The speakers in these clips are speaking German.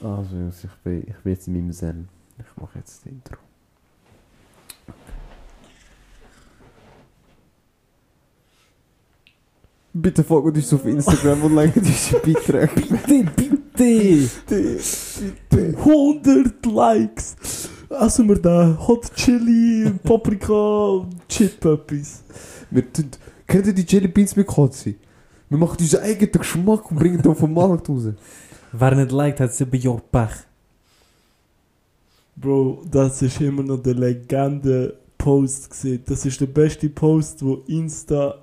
Also, ich bin, ich bin jetzt in meinem Zen. Ich mache jetzt das Intro. Bitte folgt uns auf Instagram und liked unsere Beiträge. Bitte, bitte! Bitte. 100 Likes! Essen wir da Hot Chili, Paprika, Chip etwas. Wir tun, kennt ihr die Jelly Beans mit Kotzi? Wir machen unseren eigenen Geschmack und bringen den auf den Markt raus. Wer nicht liked, hat sieben Jahre Pech. Bro, das ist immer noch der Legende-Post gesehen. Das ist der beste Post, wo Insta,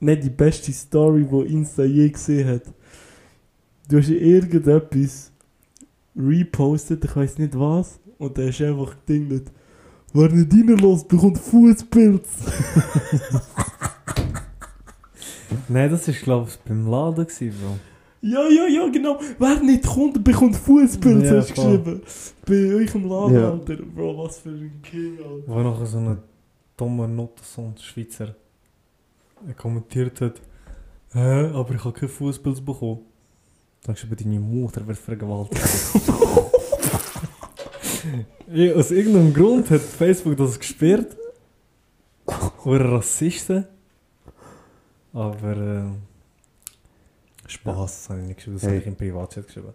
nicht die beste Story, wo Insta je gesehen hat. Du hast irgendetwas repostet, ich weiß nicht was, und der ist einfach gedingelt. Wer nicht reinlässt, bekommt Fußpilz. Nein, das war glaube ich beim Laden, gewesen, Bro. Ja, ja, ja, genau. Wer nicht kommt, bekommt Fußpilz, Ja, hast du geschrieben. Bei euch im Laden, Ja. Alter. Bro, was für ein King, Alter. Wo nachher so ein dummer Notensohn, Schweizer, er kommentiert hat, hä, aber ich habe kein Fußpilz bekommen. Dann hast du deine Mutter wird vergewaltigt. ja, aus irgendeinem Grund hat Facebook das gesperrt. Oder Rassisten. Aber äh, Spaß habe ich nicht geschrieben, das Hey. habe ich im Privatchat geschrieben.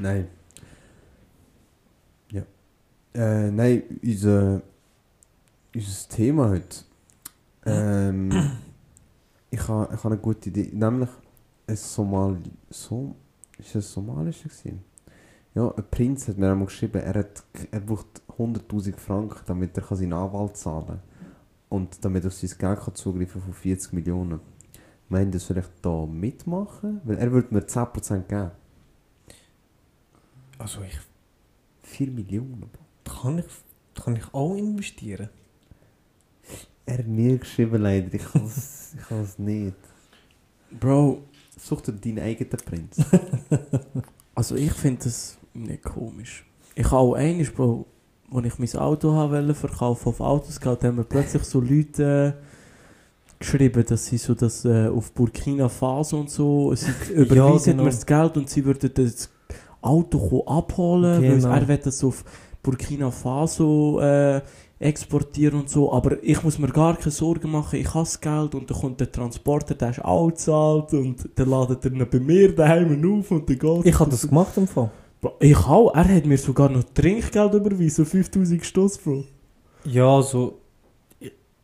Nein. Ja. Äh, nein, unser, unser Thema heute. Ähm, ich habe ich ha eine gute Idee. Nämlich ein Somali. So, ist es somalisch gewesen? Ja, ein Prinz hat mir einmal geschrieben, er, hat, er braucht 100.000 Franken, damit er seinen Anwalt zahlen kann. Und damit er auf sein Geld kann zugreifen von 40 Millionen. Meint ihr, ich da mitmachen? Weil er würde mir 10% geben. Also ich 4 Millionen. Bro. kann ich, kann ich auch investieren. Er hat mir geschrieben, leider. Ich kann es ich kann's nicht. Bro, Such dir deinen eigenen Prinz. also ich finde das nicht komisch. Ich habe auch eines, Bro, als ich mein Auto haben wollte verkaufen auf Autoscout, haben mir plötzlich so Leute geschrieben, dass sie so das äh, auf Burkina Faso und so, sie überweisen genau. mir das Geld und sie würden das Auto abholen, weil Genau. er will das auf Burkina Faso äh, exportieren und so, aber ich muss mir gar keine Sorgen machen, ich habe das Geld und dann kommt der Transporter, der ist auch gezahlt und dann ladet er ihn bei mir daheim auf und dann geht Ich habe das gemacht im Fall. Ich auch, er hat mir sogar noch Trinkgeld überwiesen, so 5000 Stoss, Bro. Ja, so.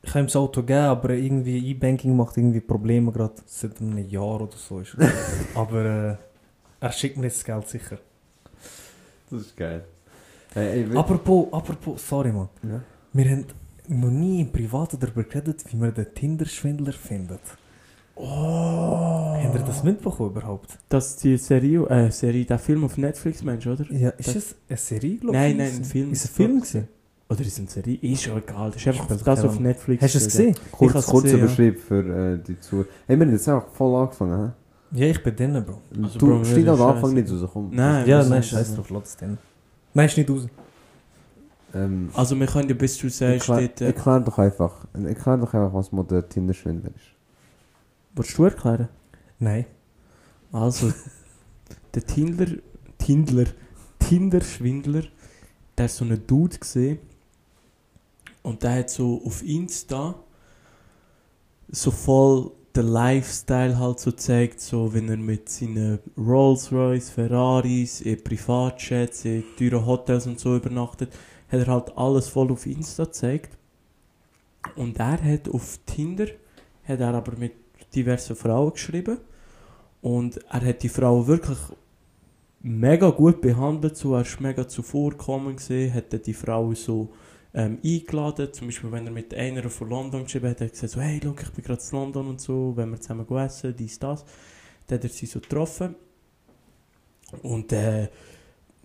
Ich, ich habe ihm das Auto gegeben, aber irgendwie E-Banking macht irgendwie Probleme gerade seit einem Jahr oder so. Ist. aber äh, er schickt mir jetzt das Geld sicher. Das ist geil. Hey, ey, Apropos, apropos, sorry man. ja? Wir haben noch nie im Privaten darüber geredet, wie man den Tinder-Schwindler findet. Oh. Habt ihr das mitbekommen überhaupt? Das ist die Serie, äh, Serie, der Film auf Netflix, meinst du, oder? Ja, ist Das- es eine Serie, glaub Nein, ich? nein, ein Film. Ist es ein Film gewesen? Oder ist es eine Serie? Ist schon egal, das ist einfach das keine auf. Netflix. Hast du es steht, gesehen? Kurz, hab's kurz gesehen, ja. für äh, die Zuhörer. Hey, wir haben jetzt auch voll angefangen, hä? Ja, ich bin drinnen, Bro. Also, du Bro, stehst das am Anfang nicht raus, komm. Nein, Ja, nein, ist scheiß das? drauf, lass es drinnen. Nein, ist nicht raus. Ähm, Also wir können ja bis du sagst, erklär, dort, äh, erklär doch einfach, erklär doch einfach, was mal der Tinder-Schwindler ist. willst du erklären? Nein. Also, der Tindler, Tindler, Tinder-Schwindler, der ist so ein Dude gesehen und der hat so auf Insta so voll den Lifestyle halt so zeigt, so wenn er mit seinen Rolls Royce, Ferraris, in Privatjets, in teuren Hotels und so übernachtet, hat er halt alles voll auf Insta gezeigt. Und er hat auf Tinder, hat er aber mit diversen Frauen geschrieben und er hat die Frau wirklich mega gut behandelt, so, er ist mega zuvorkommend gesehen, hat die Frau so ähm, eingeladen, zum Beispiel wenn er mit einer von London geschrieben hat, hat er gesagt so, hey, look, ich bin gerade in London und so, wenn wir zusammen essen, dies, das, dann hat er sie so getroffen. Und äh,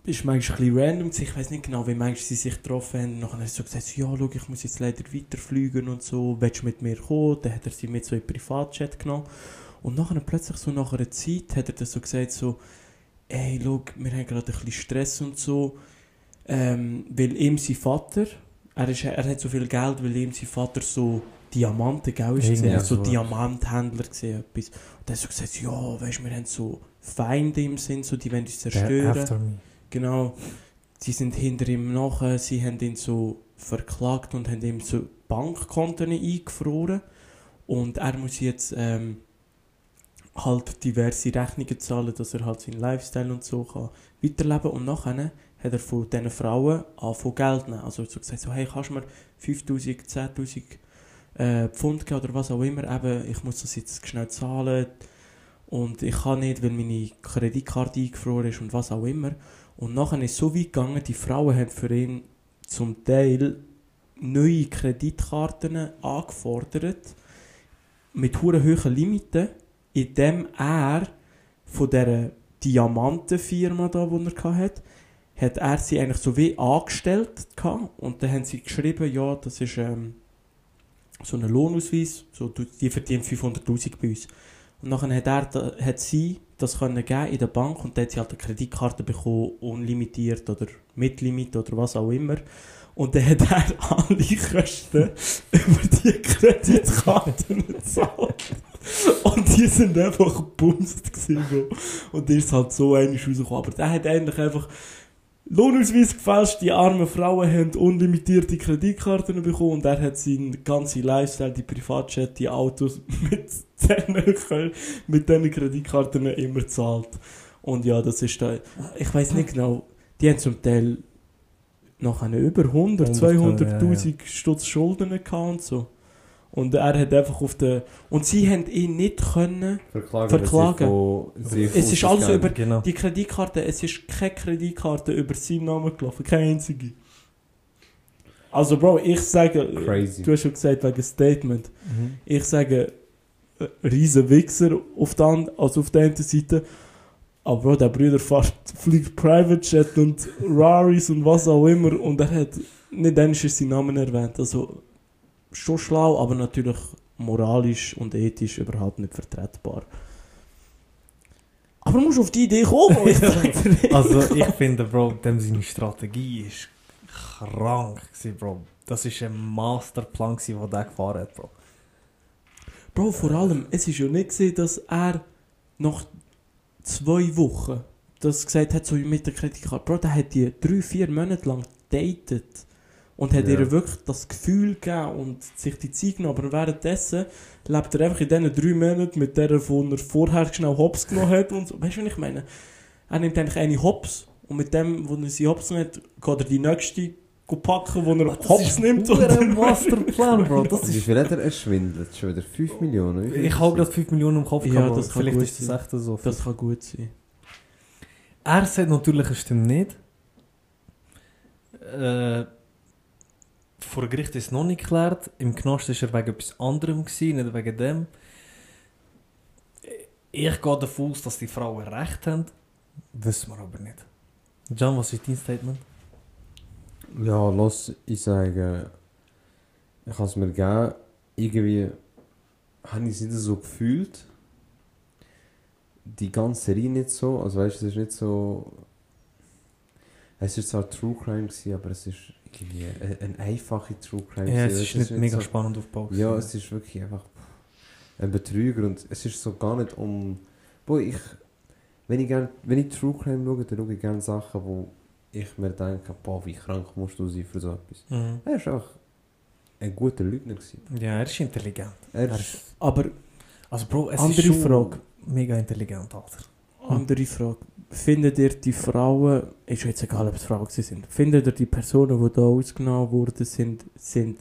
ist manchmal ein bisschen random ich weiß nicht genau, wie manchmal sie sich getroffen haben, und nachher hat er so gesagt, so, ja, schau, ich muss jetzt leider weiterfliegen und so, willst du mit mir kommen? Dann hat er sie mit so in Privatchat genommen. Und nachher plötzlich so nach einer Zeit hat er dann so gesagt so, ey, schau, wir haben gerade ein bisschen Stress und so, ähm, weil ihm sein Vater, er, ist, er hat so viel Geld, weil ihm sein Vater so Diamanten, gell, ist gesehen, er hat so. Diamanthändler gesehen, etwas. Und er hat so gesagt, ja, weißt du, wir haben so Feinde im Sinn, so, die wollen uns zerstören. Genau. Sie sind hinter ihm nachher, sie haben ihn so verklagt und haben ihm so Bankkonten eingefroren. Und er muss jetzt ähm, halt diverse Rechnungen zahlen, dass er halt seinen Lifestyle und so kann weiterleben Und nachher hat er von diesen Frauen angefangen Geld nehmen. Also so gesagt, so, hey, kannst du mir 5000, 10'000 äh, Pfund geben oder was auch immer, eben, ich muss das jetzt schnell zahlen und ich kann nicht, weil meine Kreditkarte eingefroren ist und was auch immer. Und nachher ist es so weit gegangen, die Frauen haben für ihn zum Teil neue Kreditkarten angefordert mit hohen Limiten, indem er von dieser Diamantenfirma da, die er hatte, hat er sie eigentlich so wie angestellt gehabt. und dann haben sie geschrieben, ja, das ist ähm, so ein Lohnausweis, so, die verdient 500'000 bei uns. Und dann hat, er, hat sie das können geben in der Bank und dann hat sie halt eine Kreditkarte bekommen, unlimitiert oder mit Limit oder was auch immer. Und dann hat er alle Kosten über die Kreditkarten gezahlt. Und die sind einfach gebumst gewesen, Bro. Und der ist halt so einig rausgekommen. Aber der hat eigentlich einfach Lohnausweis gefälscht, die armen Frauen haben unlimitierte Kreditkarten bekommen und er hat seinen ganzen Lifestyle, die Privatjet, die Autos mit diesen, mit diesen Kreditkarten immer gezahlt. Und ja, das ist da, ich weiß nicht genau, die haben zum Teil noch eine über 100, 100, 200.000 Stutz Schulden gehabt und so. Und er hat einfach auf den, und sie haben ihn nicht können, Verklagen. Verklagen. weil sie von- sie Es ist alles Geld- über- Genau. die Kreditkarte, es ist keine Kreditkarte über seinen Namen gelaufen, keine einzige. Also Bro, ich sage, Crazy. du hast schon gesagt wegen Statement, Mhm. ich sage, äh, riesen Wichser auf der, an- also auf der einen Seite, aber Bro, der Bruder fast fliegt Private Jet und Raris und was auch immer und er hat nicht einmal seinen Namen erwähnt, also schon schlau, aber natürlich moralisch und ethisch überhaupt nicht vertretbar. Aber du musst auf die Idee kommen, ich. Also ich finde, Bro, dem seine Strategie ist krank gewesen, Bro. Das ist ein Masterplan, gewesen, den der gefahren hat, Bro. Bro, vor allem, es ist ja nicht gesehen, dass er nach zwei Wochen das gesagt hat, so mit der Kreditkarte. Bro, der hat die drei, vier Monate lang datet und hat Ja. ihr wirklich das Gefühl gegeben und sich die Zeit genommen. Aber währenddessen lebt er einfach in diesen drei Monaten mit der, von er vorher schnell Hops genommen hat und so. Weißt du, was ich meine? Er nimmt eigentlich eine Hops und mit dem, wo er sie Hops nimmt, geht er die nächste packen, wo er Hops nimmt. Das ist ein Masterplan, Bro. Das Wie ist... viel hat er erschwindelt? Schon wieder 5 Millionen? Wie Ich ist habe gerade 5 Millionen im Kopf Ja, gehabt, das kann Vielleicht gut ist das sein. echt so. Das kann gut sein. Er sagt natürlich, es stimmt nicht. Äh, vor Gericht ist noch nicht geklärt. Im Knast war er wegen etwas anderem, gewesen, nicht wegen dem. Ich gehe davon aus, dass die Frauen recht haben. Wissen wir aber nicht. John, was ist dein Statement? Ja, los, ich sage, ich habe es mir gegeben, irgendwie habe ich es nicht so gefühlt. Die ganze Serie nicht so, also weißt du, es ist nicht so... Es ist zwar True Crime gewesen, aber es ist irgendwie eine, eine einfache True Crime Ja, es ist du, nicht mega so, spannend aufgebaut. Ja, gewesen. es ist wirklich einfach ein Betrüger und es ist so gar nicht um... Boah, ich... Wenn ich, gern, wenn ich True Crime schaue, dann schaue ich gerne Sachen, wo ich mir denke, boah, wie krank musst du sein für so etwas. Mhm. Er war einfach ein guter Lügner. Gewesen. Ja, er ist intelligent. Er Er ist, ist, Aber also Bro, es Andere ist schon Frage. mega intelligent, Alter. Andere Frage. Findet ihr die Frauen, ist jetzt egal, ob es Frauen sind, findet ihr die Personen, die da ausgenommen wurden, sind, sind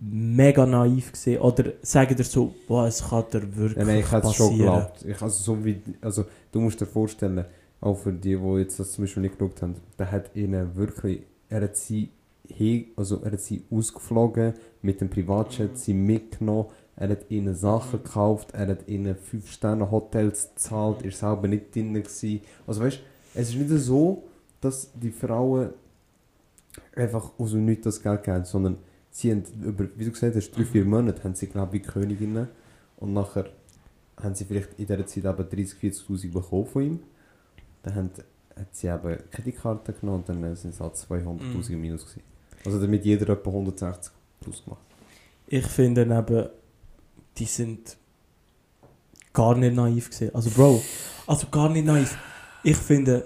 mega naiv gewesen? Oder sagt ihr so, boah, es kann dir wirklich ja, nein, ich hätte es schon geglaubt. Ich, also, so wie, also, du musst dir vorstellen, auch für die, die jetzt das zum Beispiel nicht geschaut haben, der hat ihnen wirklich, er hat sie, he, also er hat sie ausgeflogen, mit dem Privatjet sie mitgenommen, er hat ihnen Sachen gekauft, er hat ihnen 5-Sterne-Hotels gezahlt, er selber nicht drin gewesen. Also weißt es ist nicht so, dass die Frauen einfach aus dem Nichts das Geld geben, sondern sie haben über, wie du gesagt hast, drei, vier Monate haben sie, glaube ich, wie Königinnen und nachher haben sie vielleicht in dieser Zeit eben 30, 40'000 bekommen von ihm. Dann haben, hat sie eben Kreditkarte genommen und dann sind es halt 200'000 im Minus gewesen. Also damit jeder etwa 160 plus gemacht. Ich finde eben, die sind gar nicht naiv gewesen. Also Bro, also gar nicht naiv. Ich finde,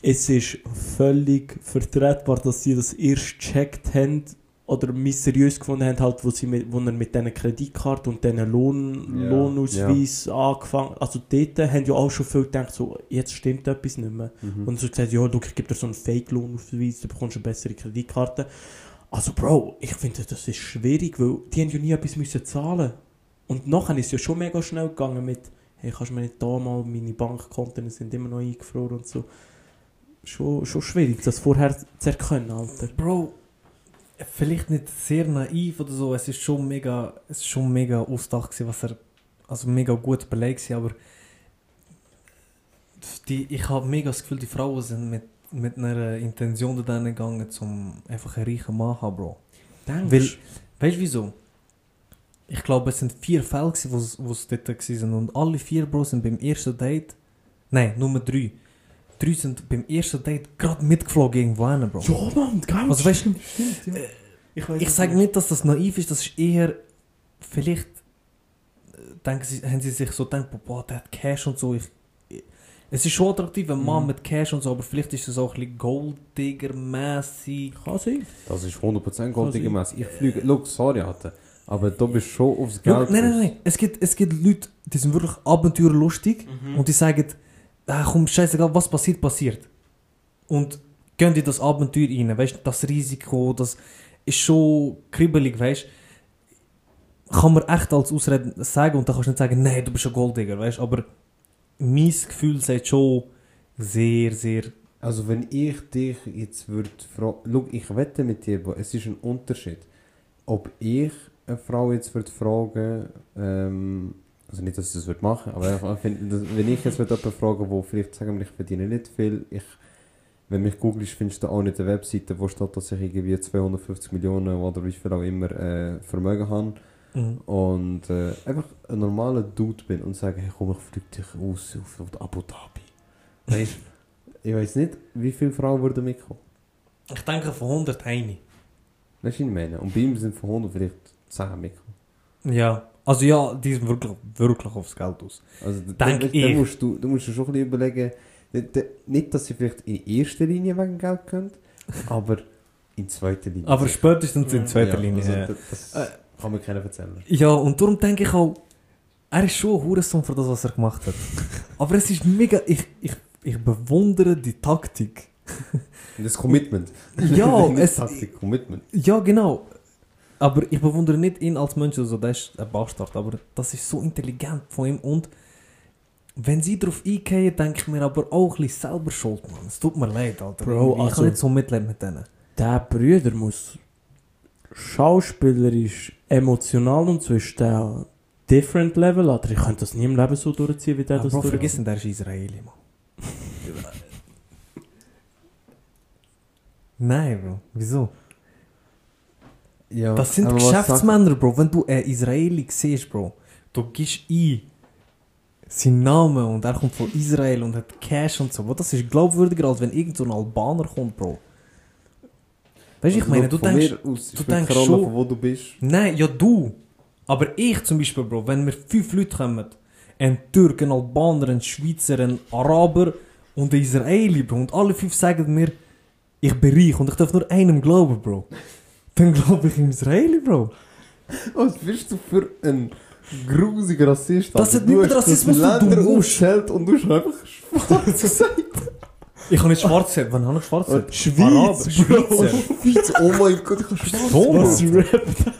es ist völlig vertretbar, dass sie das erst gecheckt haben oder mysteriös gefunden haben, halt, wo, sie mit, wo er mit diesen Kreditkarte und diesen Lohn, Ja, Lohnausweis angefangen Also dort haben ja auch schon viele gedacht, so, jetzt stimmt etwas nicht mehr. Mhm. Und so gesagt, ja, schau, ich gebe dir so einen Fake-Lohnausweis, du bekommst eine bessere Kreditkarte. Also Bro, ich finde, das ist schwierig, weil die haben ja nie etwas müssen zahlen Und nachher ist es ja schon mega schnell gegangen mit, hey, kannst du mir nicht da mal, meine Bankkonten sind immer noch eingefroren und so. Schon, schon schwierig, das vorher zu erkennen, Alter. Bro, vielleicht nicht sehr naiv oder so, es ist schon mega, es ist schon mega ausgedacht was er, also mega gut belegt gewesen, aber die, ich habe mega das Gefühl, die Frauen sind mit, mit einer Intention da gegangen, um einfach einen reichen Mann zu haben, Bro. Denkst Weil- Weißt du wieso? Ich glaube, es sind vier Fälle, wo's dort waren. Und alle vier Bros sind beim ersten Date. Nein, Nummer drei. Drei sind beim ersten Date gerade mitgeflogen irgendwo hin, Bro. Ja, Mann, geil. Also, weißt du, stimmt, stimmt, ja. äh, ich Ich sage nicht, dass das naiv ist, das ist eher. Vielleicht äh, denken sie, haben sie sich so gedacht, boah, der hat Cash und so. Ich, ich, es ist schon attraktiv, ein Mann Mhm. mit Cash und so, aber vielleicht ist es auch ein bisschen Golddigger-mässig. Kann sein. Das ist 100% goldige sein. Messe. Ich fliege, look, sorry, Alter. Aber du bist schon aufs Geld. Nein, nein, aus. nein. Es gibt, es gibt Leute, die sind wirklich abenteuerlustig Mhm. und die sagen, ah, komm, scheißegal, was passiert, passiert. Und gehen die das Abenteuer rein, weißt du, das Risiko, das ist schon kribbelig, weißt du. Kann man echt als Ausrede sagen und dann kannst du nicht sagen, nein, du bist ein Golddigger, weißt du. Aber mein Gefühl sagt schon sehr, sehr. Also wenn ich dich jetzt würde fragen, schau, ich wette mit dir, es ist ein Unterschied, ob ich eine Frau jetzt würde fragen, ähm, also nicht, dass ich das würde machen, aber wenn, ich jetzt jemanden fragen, wo vielleicht sagen wir, ich verdiene nicht viel, ich, wenn mich googelst, findest du auch nicht eine Webseite, wo steht, dass ich irgendwie 250 Millionen oder wie viel auch immer äh, Vermögen habe Mhm. und äh, einfach ein normaler Dude bin und sage, hey komm, ich fliege dich aus auf, auf Abu Dhabi. Weißt ich weiß nicht, wie viele Frauen würden mitkommen. Ich denke von 100 eine. Weißt du, ich meine? Und bei ihm sind von 100 vielleicht 10 mitgekommen. Ja. Also ja, die sind wirklich, wirklich aufs Geld aus. Also, Denk da, da, ich. musst du, du musst dir schon ein bisschen überlegen, da- da- nicht, dass sie vielleicht in erster Linie wegen Geld können, aber in zweiter Linie. Aber spätestens in zweiter Ja, Linie. Also, das das kann mir keiner erzählen. Ja, und darum denke ich auch, er ist schon ein Hurensohn für das, was er gemacht hat. Aber es ist mega, ich, ich, ich bewundere die Taktik. Das Commitment. Ja, es, Taktik, Commitment. ja genau. Aber ich bewundere nicht ihn als Mensch, also der ist ein Bastard, aber das ist so intelligent von ihm und wenn sie darauf eingehen, denke ich mir aber auch ein bisschen selber schuld, Mann. Es tut mir leid, Alter. Bro, ich also- kann nicht so mitleben mit denen. Der Brüder muss schauspielerisch, emotional und so ist der different level, Alter. Ich könnte das nie im Leben so durchziehen, wie der Aber das Bro, durchzieht. vergiss nicht, der ist Israeli, Mann. Nein, Bro. Wieso? Ja, Das sind Geschäftsmänner, Bro. Wenn du einen Israeli siehst, Bro, du gibst ein seinen Namen und er kommt von Israel und hat Cash und so. Bro, das ist glaubwürdiger, als wenn irgend so ein Albaner kommt, Bro. Weißt du, ich meine, du denkst... aus, du denkst schon- von wo du bist. Nein, ja du. Aber ich zum Beispiel, Bro, wenn mir fünf Leute kommen, ein Türk, ein Albaner, ein Schweizer, ein Araber und ein Israeli, Bro, und alle fünf sagen mir, ich bin reich und ich darf nur einem glauben, Bro. Dann glaube ich im Israeli, Bro. Was bist du für ein grusiger Rassist? Das hat nichts mit Du Rassismus zu Länder tun. aufgestellt und du hast einfach schwarz gesagt. Ich habe nicht schwarz gesagt. Wann habe ich schwarz gesagt? Schweiz. Schweizer. Schweiz, oh mein Gott, ich habe schwarz Was gesagt. rappt?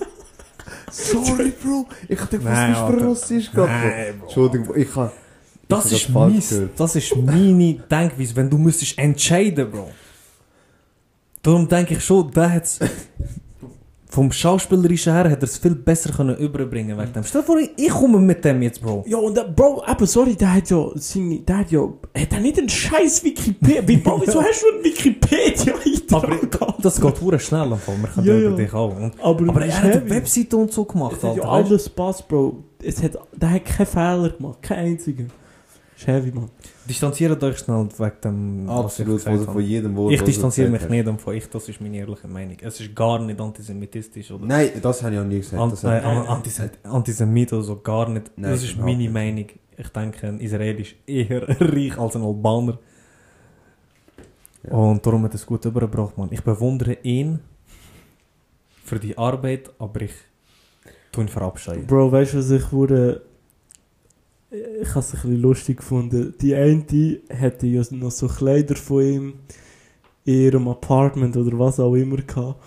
Sorry, Bro. Ich hab gedacht, was bist du für ein. Rassist gerade? Nein, Bro. Entschuldigung, ich kann... Das ist, mies, das ist meine Denkweise, wenn du müsstest entscheiden, Bro. Darum denke ich schon, der hat vom Schauspielerischen her hat er es viel besser können überbringen wegen dem. Stell dir vor, ich komme mit dem jetzt, Bro. Ja, und der, Bro, aber sorry, der hat ja seine, der hat ja, hat er nicht einen scheiß Wikipedia? Wie, Bro, wieso hast du einen wikipedia Aber das geht hure schnell. Wir können Ja, ja, ja. über dich auch. Und, aber, aber er hat eine. Webseite und so gemacht, ja Alter. du? alles passt, Bro. Es hat, der hat keinen Fehler gemacht, keinen einzigen. Ist heavy, man. Distanziert euch schnell wegen dem, was ich Absolut, habe. von jedem Wort. Ich was distanziere mich nicht und von ich, das ist meine ehrliche Meinung. Es ist gar nicht antisemitistisch oder. Nein, das habe ich auch nie gesagt. An, das äh, hat- an, Antisem Antisemit oder so, gar nicht. Nein, das ist meine nicht. Meinung. Ich denke, ein Israel ist eher reich als ein Albaner. Ja. Und darum hat es gut übergebracht, Mann. Ich bewundere ihn für die Arbeit, aber ich tue ihn verabscheuen. Bro, weißt du, was ich wurde. Ich habe es ein bisschen lustig gefunden. Die eine hatte ja noch so Kleider von ihm in ihrem Apartment oder was auch immer gehabt.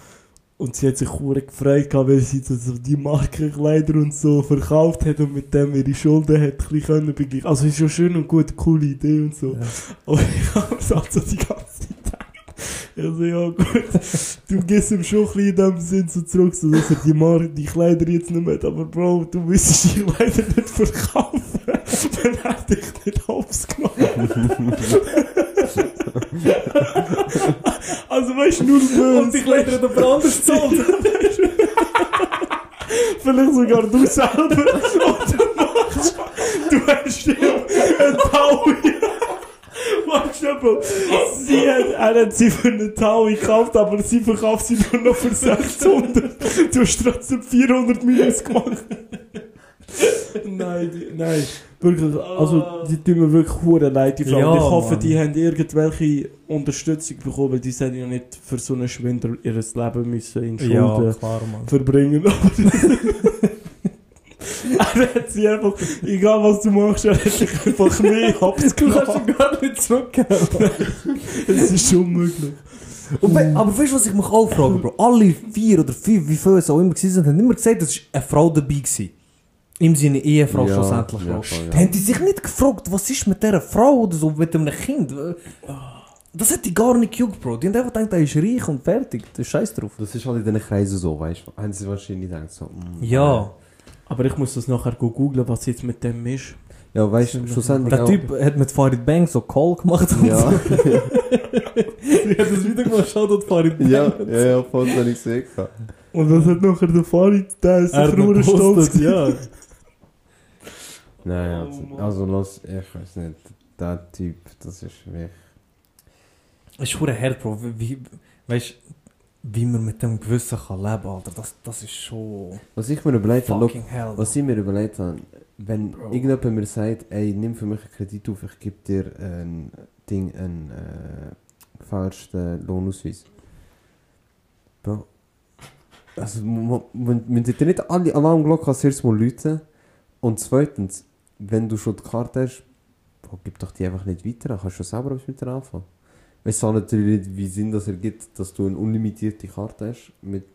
Und sie hat sich hure gefreut, weil sie so so die Markenkleider und so verkauft hat und mit dem ihre Schulden hat ein können begleichen. Also ist schon schön und gut, coole Idee und so. Ja. Aber ich habe es also die ganze Zeit gedacht. Also ja gut, du gehst ihm schon ein bisschen in dem Sinn so zurück, so dass er die, Mar die Kleider jetzt nicht mehr hat. Aber Bro, du müsstest die Kleider nicht verkaufen, wenn er dich nicht aufgenommen Also weißt du, nur böse. Und die Kleider hat aber anders gezahlt. Vielleicht sogar du selber. Du machst, du hast ihm einen Taui. Bro. Sie hat, er hat sie für einen Taui gekauft, aber sie verkauft sie nur noch für 600. Du hast trotzdem 400 Minus gemacht. nein, die, nein. Wirklich, also die tun mir wirklich hure leid, die Frau. Ja, ich hoffe, Mann. die haben irgendwelche Unterstützung bekommen, weil die sind ja nicht für so einen Schwindel ihr Leben müssen in Schulden Ja, klar, verbringen. Er hat sie einfach, egal was du machst, er hat dich einfach mehr Du kannst abgenommen. ihn gar nicht zurückgeben. Es ist unmöglich. Und we aber weißt du, was ich mich auch frage, Bro? Alle vier oder fünf, wie viele es auch immer gewesen sind, haben immer gesagt, dass eine Frau dabei war. Im Sinne Ehefrau Ja, schlussendlich. ja, ja. Da haben die sich nicht gefragt, was ist mit dieser Frau oder so, mit einem Kind? Das hat die gar nicht gejuckt, Bro. Die haben einfach gedacht, er ist reich und fertig. Das ist scheiß drauf. Das ist halt in diesen Kreisen so, weißt du? Haben sie wahrscheinlich gedacht, so. mm, Ja, Aber ich muss das nachher go googlen, was jetzt mit dem ist. Ja, weißt du, schlussendlich. der Typ hat mit Farid Bang so Call gemacht und Ja, so. Ich hat das wieder gemacht, schau dort Farid Bang. ja, ja, ja, voll, das habe ich gesehen. Und was hat nachher der Farid, der ist Er sicher nur stolz. ja. Nein, Oh, also, also los, ich weiß nicht. Der Typ, das ist wirklich. Es ist hart, Bro. Wie, weißt wie man mit dem Gewissen kann leben kann, Alter. Das, das ist schon Was ich mir überlegt habe, hell. was ich mir überlegt habe, wenn Bro. irgendjemand mir sagt, ey, nimm für mich einen Kredit auf, ich gebe dir ein Ding, einen äh, falschen Lohnausweis. Bro. Also, man, sollte nicht alle Alarmglocken als erstes mal läuten. Und zweitens, wenn du schon die Karte hast, gib doch die einfach nicht weiter, dann kannst du selber etwas mit der anfangen. Weißt du natürlich nicht, wie Sinn das ergibt, dass du eine unlimitierte Karte hast, mit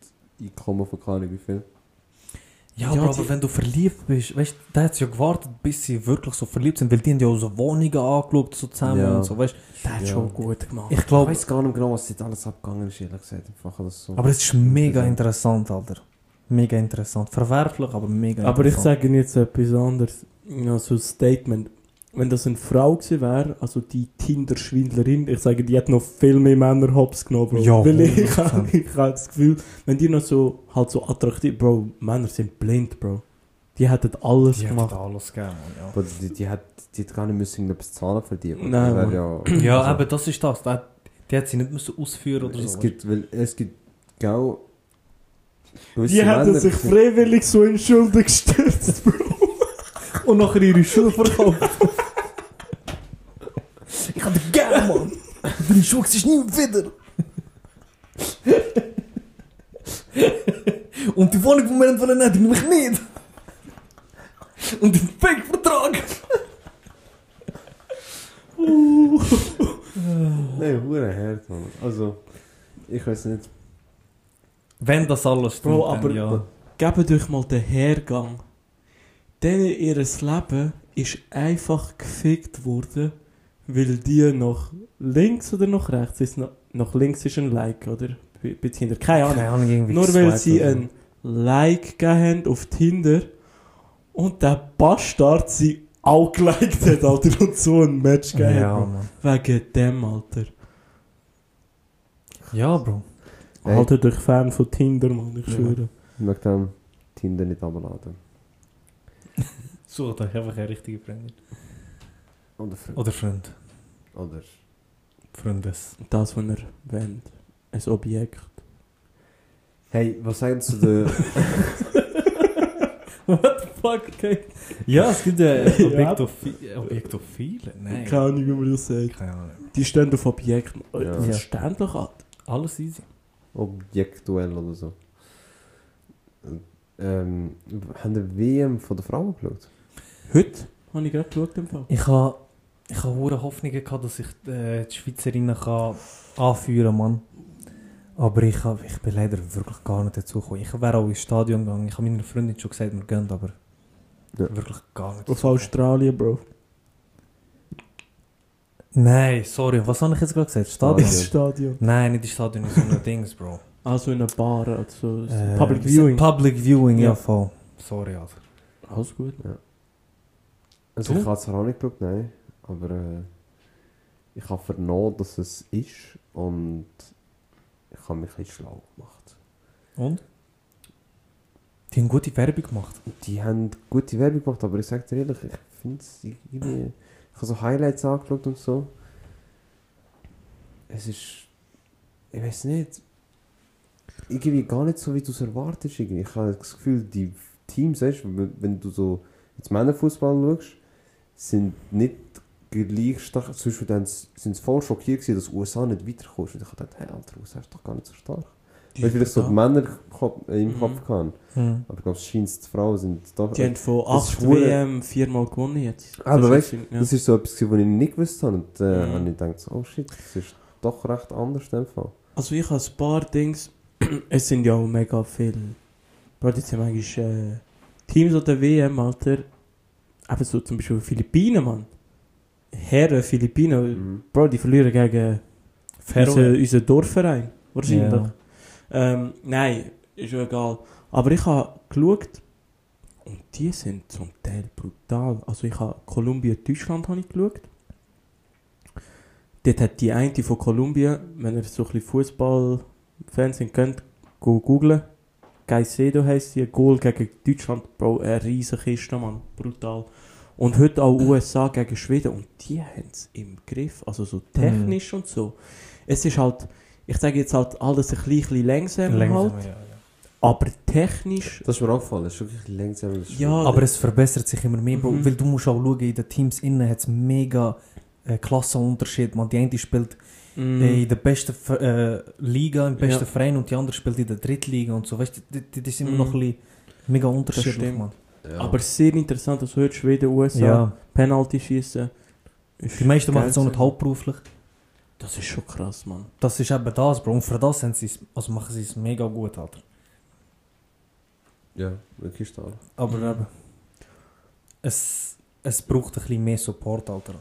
Einkommen von keine wie viel. Ja, Ja, aber, aber wenn du verliebt bist, weißt du, der hat ja gewartet, bis sie wirklich so verliebt sind, weil die haben ja auch so Wohnungen angeschaut, so zusammen Ja. und so, weißt Der hat Ja. schon gut gemacht. Ich Ich glaube, weiß gar nicht genau, was jetzt alles abgegangen ist, ehrlich gesagt. Einfach das so. aber es ist mega interessant, Alter. Mega interessant. Verwerflich, aber mega Aber ich interessant. sage Ihnen jetzt etwas anderes. Ja, so ein Statement. Wenn das eine Frau gewesen wäre, also die Tinder-Schwindlerin, ich sage, die hat noch viel mehr Männer hops genommen, Bro. Ja, Weil ich, 100%. habe- ich habe das Gefühl, wenn die noch so, halt so attraktiv, Bro, Männer sind blind, Bro. Die hätten alles Die hat gemacht. alles gegeben, Mann, Aber die, die, hat, die hat gar nicht müssen etwas zahlen für die. Nein, Das ja. Ja, also, aber das ist das. Die, die hat sie nicht müssen ausführen oder es so. gibt, weil es gibt genau Die hätten Männer, sich freiwillig so in Schulden gestürzt, Bro. Und nachher ihre Schuhe verkauft. ich hatte gerne, Mann. Deine Schuhe siehst nie wieder. Und die Wohnung, die wir nicht wollen, die nehme ich nicht. Und den Fake-Vertrag. Nein, hure hart, Mann. Also, ich weiß nicht. Wenn das alles stimmt, Bro, dann aber- ja. Gebt euch mal den Hergang. Denn ihr Leben ist einfach gefickt worden, weil die nach links oder nach rechts ist. Nach, nach links ist ein Like, oder? Bei Tinder. Keine Ahnung. Keine Ahnung, irgendwie Nur weil sie oder ein Like gegeben haben auf Tinder und der Bastard sie auch geliked hat, Alter, und so ein Match gegeben Ja, hat. Mann. Wegen dem, Alter. Ja, Bro. Ey. Haltet euch Fan von Tinder, Mann, ich Ja. schwöre. Ich mag dann Tinder nicht abladen. Sucht euch einfach eine richtige Freundin. Oder Freund. Oder Freund. Oder. Freundes. Das, was ihr wollt. Ein Objekt. Hey, was sagen Sie zu der. What the fuck, okay. Ja, es gibt ja Ja. Objektophile. Objektophile? Nein. Keine Ahnung, wie man das sagt. Keine Ahnung. Die stehen auf Objekten. Ja. Ja. steht doch an. Alles easy. Objektduell oder so. Ähm, haben die WM von der Frauen geschaut? Heute habe ich gerade geschaut im Fall. Ich habe ich ha hohe Hoffnungen gehabt, dass ich äh, die Schweizerinnen kann anführen kann, Aber ich, hab, ich bin leider wirklich gar nicht dazu gekommen. Ich wäre auch ins Stadion gegangen. Ich habe meiner Freundin schon gesagt, wir gehen, aber Ja. wirklich gar nicht. Auf Australien, Bro. Nein, sorry, was habe ich jetzt gerade gesagt? Stadion? Ins Stadion. Nein, nicht das Stadion, so ein Dings, Bro. Also in einer Bar, also Äh, Public Viewing. Public Viewing, ja, Ja. voll. Sorry, Alter. Alles gut. Also Du? ich habe es auch nicht geschaut, nein. Aber äh, ich habe vernommen, dass es ist und ich habe mich ein bisschen schlau gemacht. Und? Die haben gute Werbung gemacht. Die haben gute Werbung gemacht, aber ich sage dir ehrlich, ich finde es irgendwie... Ich habe so Highlights angeschaut und so. Es ist... Ich weiß nicht... Irgendwie gar nicht so, wie du es erwartest. Irgendwie. Ich habe das Gefühl, die Teams, weißt, wenn du so jetzt Männerfußball schaust, sind nicht gleich stark. Zum Beispiel dann sind sie voll schockiert gewesen, dass USA nicht weiterkommt. Und ich gedacht, hey Alter, USA ist doch gar nicht so stark. Weil vielleicht so die Männer Kopf- im Mhm. Kopf kann. Hm. Aber ich glaube, es scheint, die Frauen sind doch... Die haben von Das ist 8 hure- WM viermal gewonnen jetzt. Aber Das weißt ist- ja. Das ist so etwas, was ich nicht gewusst habe. Und äh, Mhm. habe ich gedacht, so, oh shit, das ist doch recht anders in dem Fall. Also ich habe ein paar Dings, es sind ja auch mega viele. Bro, jetzt haben eigentlich äh, Teams an der WM, Alter. Eben so zum Beispiel Philippinen, Mann. Herren Philippinen, Mhm. Bro, die verlieren gegen unseren, unseren Dorfverein. Wahrscheinlich. Ja. Ähm, nein, ist ja egal. Aber ich habe geschaut und die sind zum Teil brutal. Also ich habe Kolumbien-Deutschland habe ich geschaut. Dort hat die eine von Kolumbien, wenn ihr so ein bisschen Fußball-Fans sind, könnt, go googlen. Caicedo heisst sie, Goal gegen Deutschland, Bro, eine riesige Kiste, Mann, brutal. Und heute auch USA gegen Schweden und die haben es im Griff, also so technisch und so. Es ist halt, ich sage jetzt halt alles ein bisschen langsamer Langsam, halt, ja, ja. aber technisch, Das ist mir aufgefallen, das ist wirklich langsam. das ist Ja, Aber es verbessert sich immer mehr. Mhm. Weil du musst auch schauen, in den Teams innen hat es mega äh, Klassenunterschied. Man, die eine spielt mm, äh, in der besten äh, Liga, im besten Ja. Verein und die andere spielt in der Drittliga und so. Weißt du, die, die, die sind Mhm. noch ein bisschen mega unterschiedlich, stimmt. man. Ja. aber sehr interessant, also heute Schweden, USA, Ja. Penalty schießen. Die meisten machen es auch nicht hauptberuflich. Das ist schon krass, Mann. Das ist eben das, Bro. Und für das haben sie es, also machen sie es mega gut, Alter. ja, wirklich stark. Aber eben, es, es braucht ein bisschen mehr Support, Alter.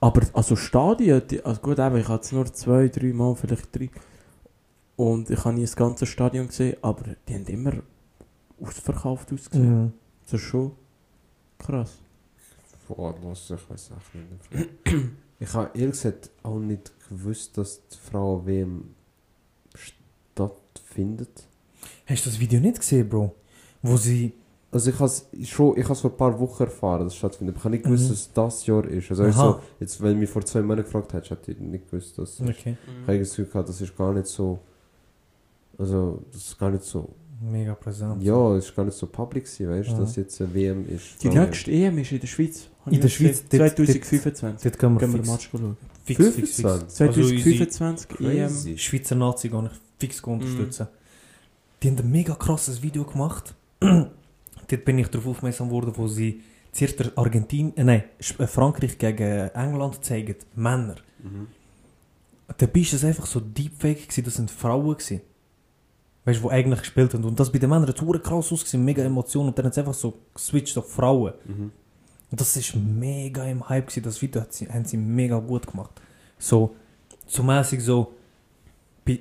Aber also Stadien, die, also gut, eben, ich habe es nur zwei, drei Mal, vielleicht drei. Und ich habe nie das ganze Stadion gesehen, aber die haben immer ausverkauft ausgesehen. Mhm. Das ist schon krass. Boah, los, ich weiß echt nicht. ich habe ehrlich gesagt auch nicht gewusst, dass die Frau WM stattfindet. Hast du das Video nicht gesehen, Bro? Wo sie. Also ich habe es schon, ich habe es vor ein paar Wochen erfahren, dass es stattfindet. Ich habe nicht gewusst, Mhm. dass es das Jahr ist. Also so, jetzt, wenn du mich vor zwei Monaten gefragt hättest, hätte ich nicht gewusst, dass Okay. Ich habe das Gefühl gehabt, das ist gar nicht so. Also, das ist gar nicht so. Mega präsent. Ja, es ist gar nicht so public gewesen, weißt du, Ja. dass jetzt eine WM ist. Die nächste EM ist in der Schweiz. In der. Schweiz, dort- 2025. Dort gehen wir Gehen wir fix, Match schauen. fix, fix, fix. 25. Also 2025 EM. Crazy. Schweizer Nazi gar nicht fix unterstützen. Die haben ein mega krasses Video gemacht. Dort bin ich darauf aufmerksam worden, wo sie zuerst Argentinien, äh, nein, äh, Frankreich gegen England zeigen, Männer. Mhm. Dabei war es einfach so Deepfake, gewesen, das sind Frauen. Gewesen. Weißt du, die eigentlich gespielt haben. Und das bei den Männern hat es krass ausgesehen, mega Emotionen. Und dann hat es einfach so geswitcht auf Frauen. Mhm. Und das ist mega im Hype gewesen. Das Video hat sie, haben sie mega gut gemacht. So, so mäßig so, bei-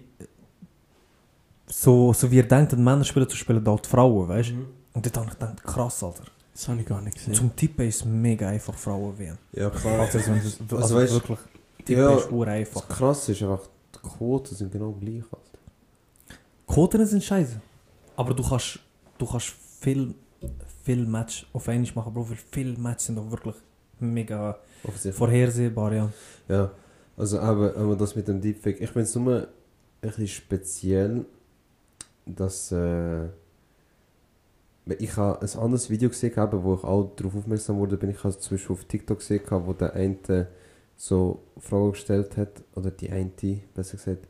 so, so wie ihr denkt, Männer spielen, so spielen auch die Frauen, weißt du? Mhm. Und dort habe ich gedacht, krass, Alter. Das habe ich gar nicht gesehen. Zum Tippen ist es mega einfach, Frauen werden. Ja, klar. Also, so, Also, also, weißt- wirklich, Tippen ja, ist ur Das einfach. krass ist einfach, die Quoten sind genau gleich. Alter. Quoten sind scheiße. Aber du kannst, du kannst viel, viel Match auf einmal machen, Bro, weil viele Matches sind auch wirklich mega vorhersehbar, ja. Ja, also aber, aber das mit dem Deepfake, ich finde es nur ein bisschen speziell, dass, äh, Weil Ich habe ein anderes Video gesehen, gehabt, wo ich auch darauf aufmerksam wurde, bin ich habe zum Beispiel auf TikTok gesehen, wo der eine so Fragen gestellt hat, oder die eine, besser gesagt,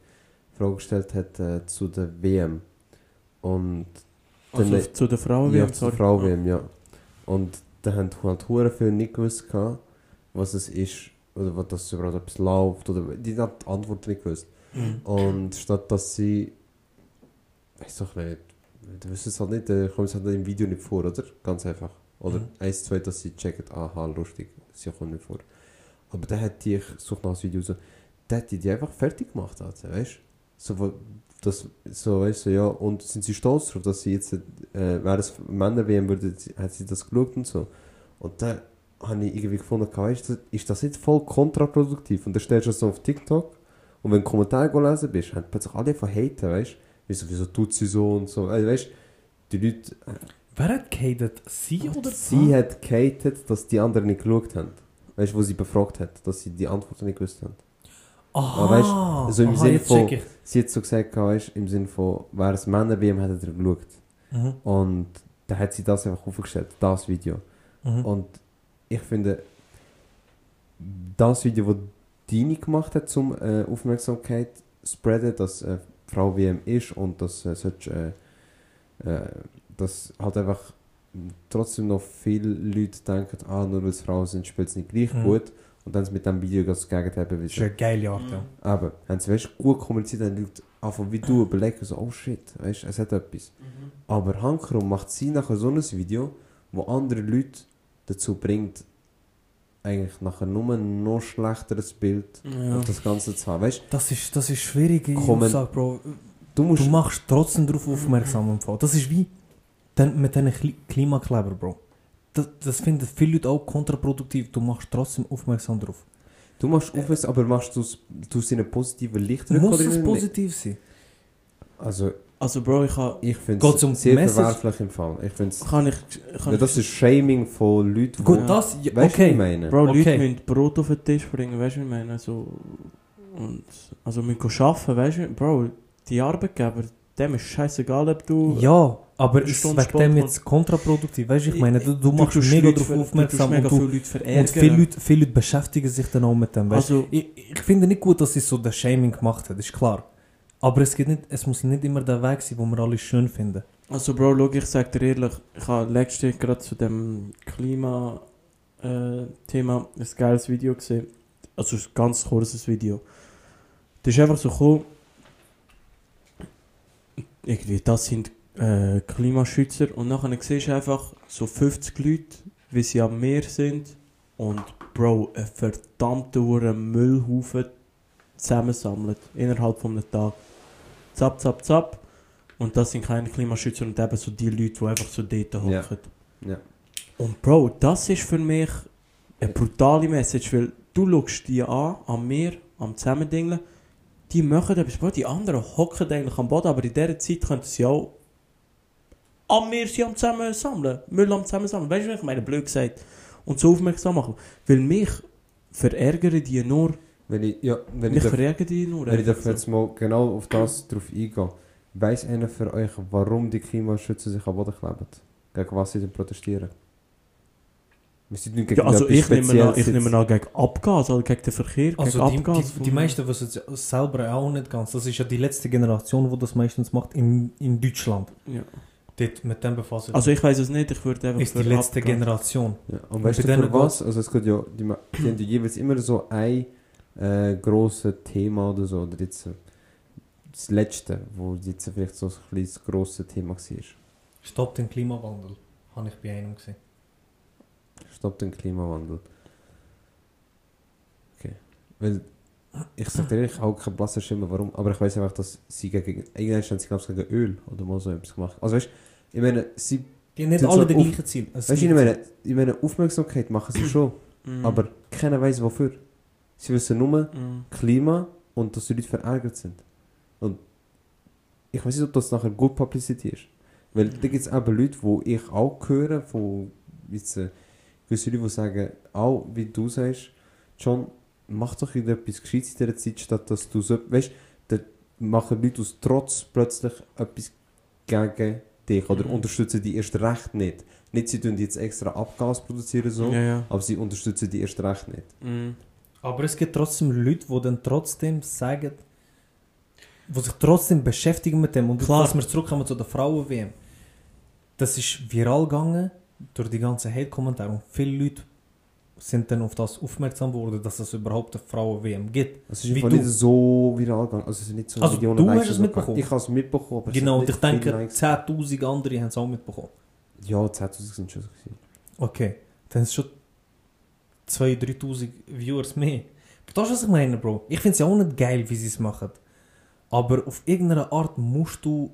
Fragen gestellt hat äh, zu der WM. Und Also Dann- zu der Frau, ja, zur sorry. Frau WM, ja. Und da haben halt hure viele nicht gewusst, was es ist, oder was das überhaupt etwas läuft, oder die haben die Antwort nicht gewusst. Mhm. Und statt dass sie, weiß doch nicht, du wissen es halt nicht, dann kommt es halt im Video nicht vor, oder? Ganz einfach. Oder Mhm. eins, zwei, dass sie checken, aha, lustig, sie kommt nicht vor. Aber hat die, ich suche nach das Video so, der hat die, die einfach fertig gemacht, also, weißt du? So, das, so, weißt du, ja, und sind sie stolz darauf, dass sie jetzt, äh, wäre es Männer-WM, hat sie das geschaut und so. Und da habe ich irgendwie gefunden, weißt du, ist das nicht voll kontraproduktiv? Und dann stellst du das so auf TikTok und wenn du Kommentare go lesen bist, haben plötzlich alle von haten, weißt du? Wieso, wieso tut sie so und so, äh, weißt du? Die Leute, Wer hat gehatet? Sie oder sie hat gehatet, dass die anderen nicht geschaut haben. Weißt du, wo sie befragt hat, dass sie die Antworten nicht gewusst haben. Aha, Aber weißt, so im aha, Sinn von-. Sie hat so gesagt, weißt, im Sinne von, wäre es Männer-WM, hat er geschaut. Mhm. Und da hat sie das einfach aufgestellt, das Video. Mhm. Und ich finde, das Video, das Dini gemacht hat, zum äh, Aufmerksamkeit spreaden, dass äh, Frau WM ist und dass, äh, solche, äh, äh, dass halt einfach trotzdem noch viele Leute denken, ah, nur weil es Frauen sind, spielt es nicht gleich Mhm. gut. Und dann mit dem Video das Gegenteil Das ist bewiesen. eine geile Art, ja. Aber, haben sie weißt, gut kommuniziert, dann Leute einfach wie du überlegen, so, oh shit, weißt, es hat etwas. Aber Hankerum macht sie nachher so ein Video, wo andere Leute dazu bringt, eigentlich nachher nur ein noch schlechteres Bild Ja. auf das Ganze zu haben. Weißt Das ist, das ist schwierige Kommen- Aussage, Bro. du, musst. Du machst trotzdem darauf aufmerksam. Das ist wie mit diesen Kli- Klimakleber, Bro. Das, das finden viele Leute auch kontraproduktiv. Du machst trotzdem aufmerksam drauf. Du machst aufmerksam, aber machst du es in einem positiven Licht rücken Muss oder es nicht? positiv sein? Also, Also Bro, ich kann... ich finde um es sehr Message? verwerflich im Fall. Ich finde es. Kann ich... Kann Ja, das ist Shaming von Leuten, Gut, Ja. das, ja, Weißt du, was ich okay. meine? Bro, Okay. Leute müssen Brot auf den Tisch bringen, weißt du, wie ich meine? So, und, also, müssen go arbeiten, weißt du? Bro, die Arbeitgeber, dem ist scheißegal, ob du... Ja, aber ist Stunde wegen dem jetzt kontraproduktiv? Weißt ich meine, du, du machst mega darauf aufmerksam mega und, du, viele Leute und viele, Leute, viele Leute beschäftigen sich dann auch mit dem. Weißt? Also, ich, ich finde nicht gut, dass sie so das Shaming gemacht hat, ist klar. Aber es, geht nicht, es muss nicht immer der Weg sein, den wir alle schön finden. also Bro, schau, ich sag dir ehrlich, ich habe letztens gerade zu dem Klima-Thema ein geiles Video gesehen. Also ein ganz kurzes Video. Das ist einfach so gekommen, irgendwie, das sind äh, Klimaschützer und nachher siehst du einfach so 50 Leute, wie sie am Meer sind und Bro, ein verdammter Müllhaufen zusammensammelt innerhalb von einem Tag. Zap, zap, zap. Und das sind keine Klimaschützer und eben so die Leute, die einfach so dort hocken. Ja. Ja. Und Bro, das ist für mich eine brutale Message, weil du schaust die an, am Meer, am Zusammendingeln, die machen etwas, Bro, die anderen hocken eigentlich am Boden, aber in dieser Zeit könnten sie auch am Meer sie am Zusammensammeln, Müll am Zusammensammeln, weißt du, ich meine, blöd gesagt, und so aufmerksam machen. Weil mich verärgern die nur, Wenn ich, ja, wenn ich mich darf- verärgern die nur. Wenn ich darf so. jetzt mal genau auf das drauf eingehen. Weiss einer für euch, warum die Klimaschützer sich am Boden kleben? Gegen was sie denn protestieren? Wir sind nicht gegen Ja, also ich nehme, an, ich nehme an gegen Abgas, also gegen den Verkehr, Also gegen die, Abgas. die, die meisten wissen es selber auch nicht ganz. Das ist ja die letzte Generation, die das meistens macht in, in Deutschland. Ja. Dort mit dem befassen. Also ich weiß es nicht, ich würde einfach ist die letzte Abgas. Generation. Ja, und weißt bei du für was? Also es geht ja, die, die haben ja jeweils immer so ein äh, grosses Thema oder so. Oder jetzt äh, das letzte, wo jetzt vielleicht so ein kleines grosses Thema war. Stopp den Klimawandel. Habe ich bei einem gesehen. Stopp den Klimawandel. Okay. Weil, ich sag dir ehrlich, auch kein blasser Schimmer, warum, aber ich weiß einfach, dass sie gegen, irgendwann haben sie, glaube ich, gegen Öl oder mal so etwas gemacht. Also weißt ich meine, sie, Die haben nicht alle so das auf- gleiche Ziel. Es weißt du, ich meine, ich meine, Aufmerksamkeit machen sie schon, Mhm. aber keiner weiß wofür. Sie wissen nur Mhm. Klima und dass die Leute verärgert sind. Und ich weiß nicht, ob das nachher gut Publicity ist. Weil da gibt es eben Leute, die ich auch höre, von jetzt, äh, gewisse Leute, die sagen, auch wie du sagst, John, mach doch irgendetwas Gescheites in dieser Zeit, statt dass du so, weißt du, da machen Leute aus Trotz plötzlich etwas gegen dich oder Mhm. unterstützen die erst recht nicht. Nicht, sie tun jetzt extra Abgas produzieren, so, Ja, ja. aber sie unterstützen die erst recht nicht. Mhm. Aber es gibt trotzdem Leute, die dann trotzdem sagen, die sich trotzdem beschäftigen mit dem. Und Klar. dass wir zurückkommen zu der Frauen-WM. Das ist viral gegangen durch die ganzen Hate-Kommentare. Und viele Leute sind dann auf das aufmerksam geworden, dass es überhaupt eine Frauen-WM gibt. Es ist Wie nicht so viral gegangen. Also es ist nicht so Also, Millionen du hast es mitbekommen? Ich habe es mitbekommen, aber genau, ich denke, Likes 10.000 andere haben es auch mitbekommen. Ja, 10'000 sind schon so gewesen. Okay, dann ist es schon 2.000, 3.000 Viewers mehr. Verstehst du, was ich meine, Bro? Ich finde es ja auch nicht geil, wie sie es machen. Aber auf irgendeine Art musst du,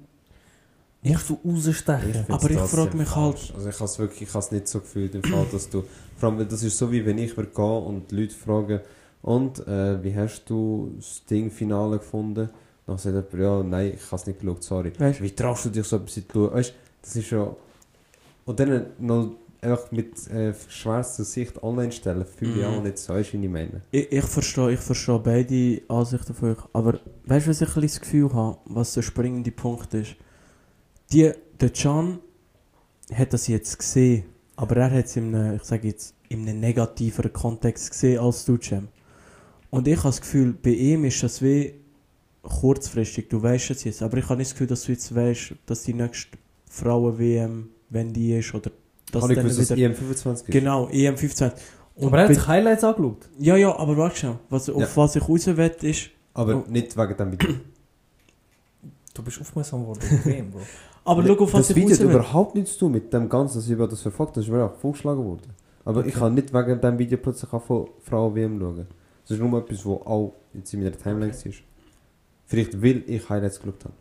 musst du rausstechen. Aber ich trotzdem frag mich halt-. Also ich habe es wirklich, ich nicht so gefühlt im Fall, dass du, vor allem, das ist so wie wenn ich würde gehen und die Leute fragen, und, äh, wie hast du das Ding-Finale gefunden? Dann sagt jemand, ja, nein, ich habe es nicht geschaut, sorry. Weißt Wie traust du dich so etwas zu schauen? Weißt das ist ja... Und dann noch einfach mit äh, schwarzer Sicht online stellen, fühle ich Mhm. auch nicht so, du, wie ich meine? Ich, ich verstehe ich verstehe beide Ansichten von euch. Aber weißt du, was ich ein bisschen das Gefühl habe, was der springende Punkt ist? Die, der Can hat das jetzt gesehen, aber er hat es in einem, ich sage jetzt, in einem negativeren Kontext gesehen als du, Cem. Und ich habe das Gefühl, bei ihm ist das wie kurzfristig, du weißt es jetzt, aber ich habe nicht das Gefühl, dass du jetzt weißt, dass die nächste Frauen-WM, wenn die ist, oder Ich dass dann gewusst, wieder... EM25 ist. Genau, EM15. Und Aber er hat sich Highlights angeschaut. ja, ja, aber warte schon. Was, auf Ja. was ich raus will, ist. Aber Oh. nicht wegen dem Video. Du bist aufmerksam geworden auf WM, Bro. Aber schau, auf was das ich Video hat will. überhaupt nichts zu tun mit dem Ganzen, dass ich über das verfolgt Das ist mir auch vorgeschlagen worden. Aber ich Okay. kann nicht wegen dem Video plötzlich auch von Frauen WM schauen. Das ist nur etwas, was auch jetzt in meiner Timeline ist. Vielleicht weil ich Highlights geschaut habe.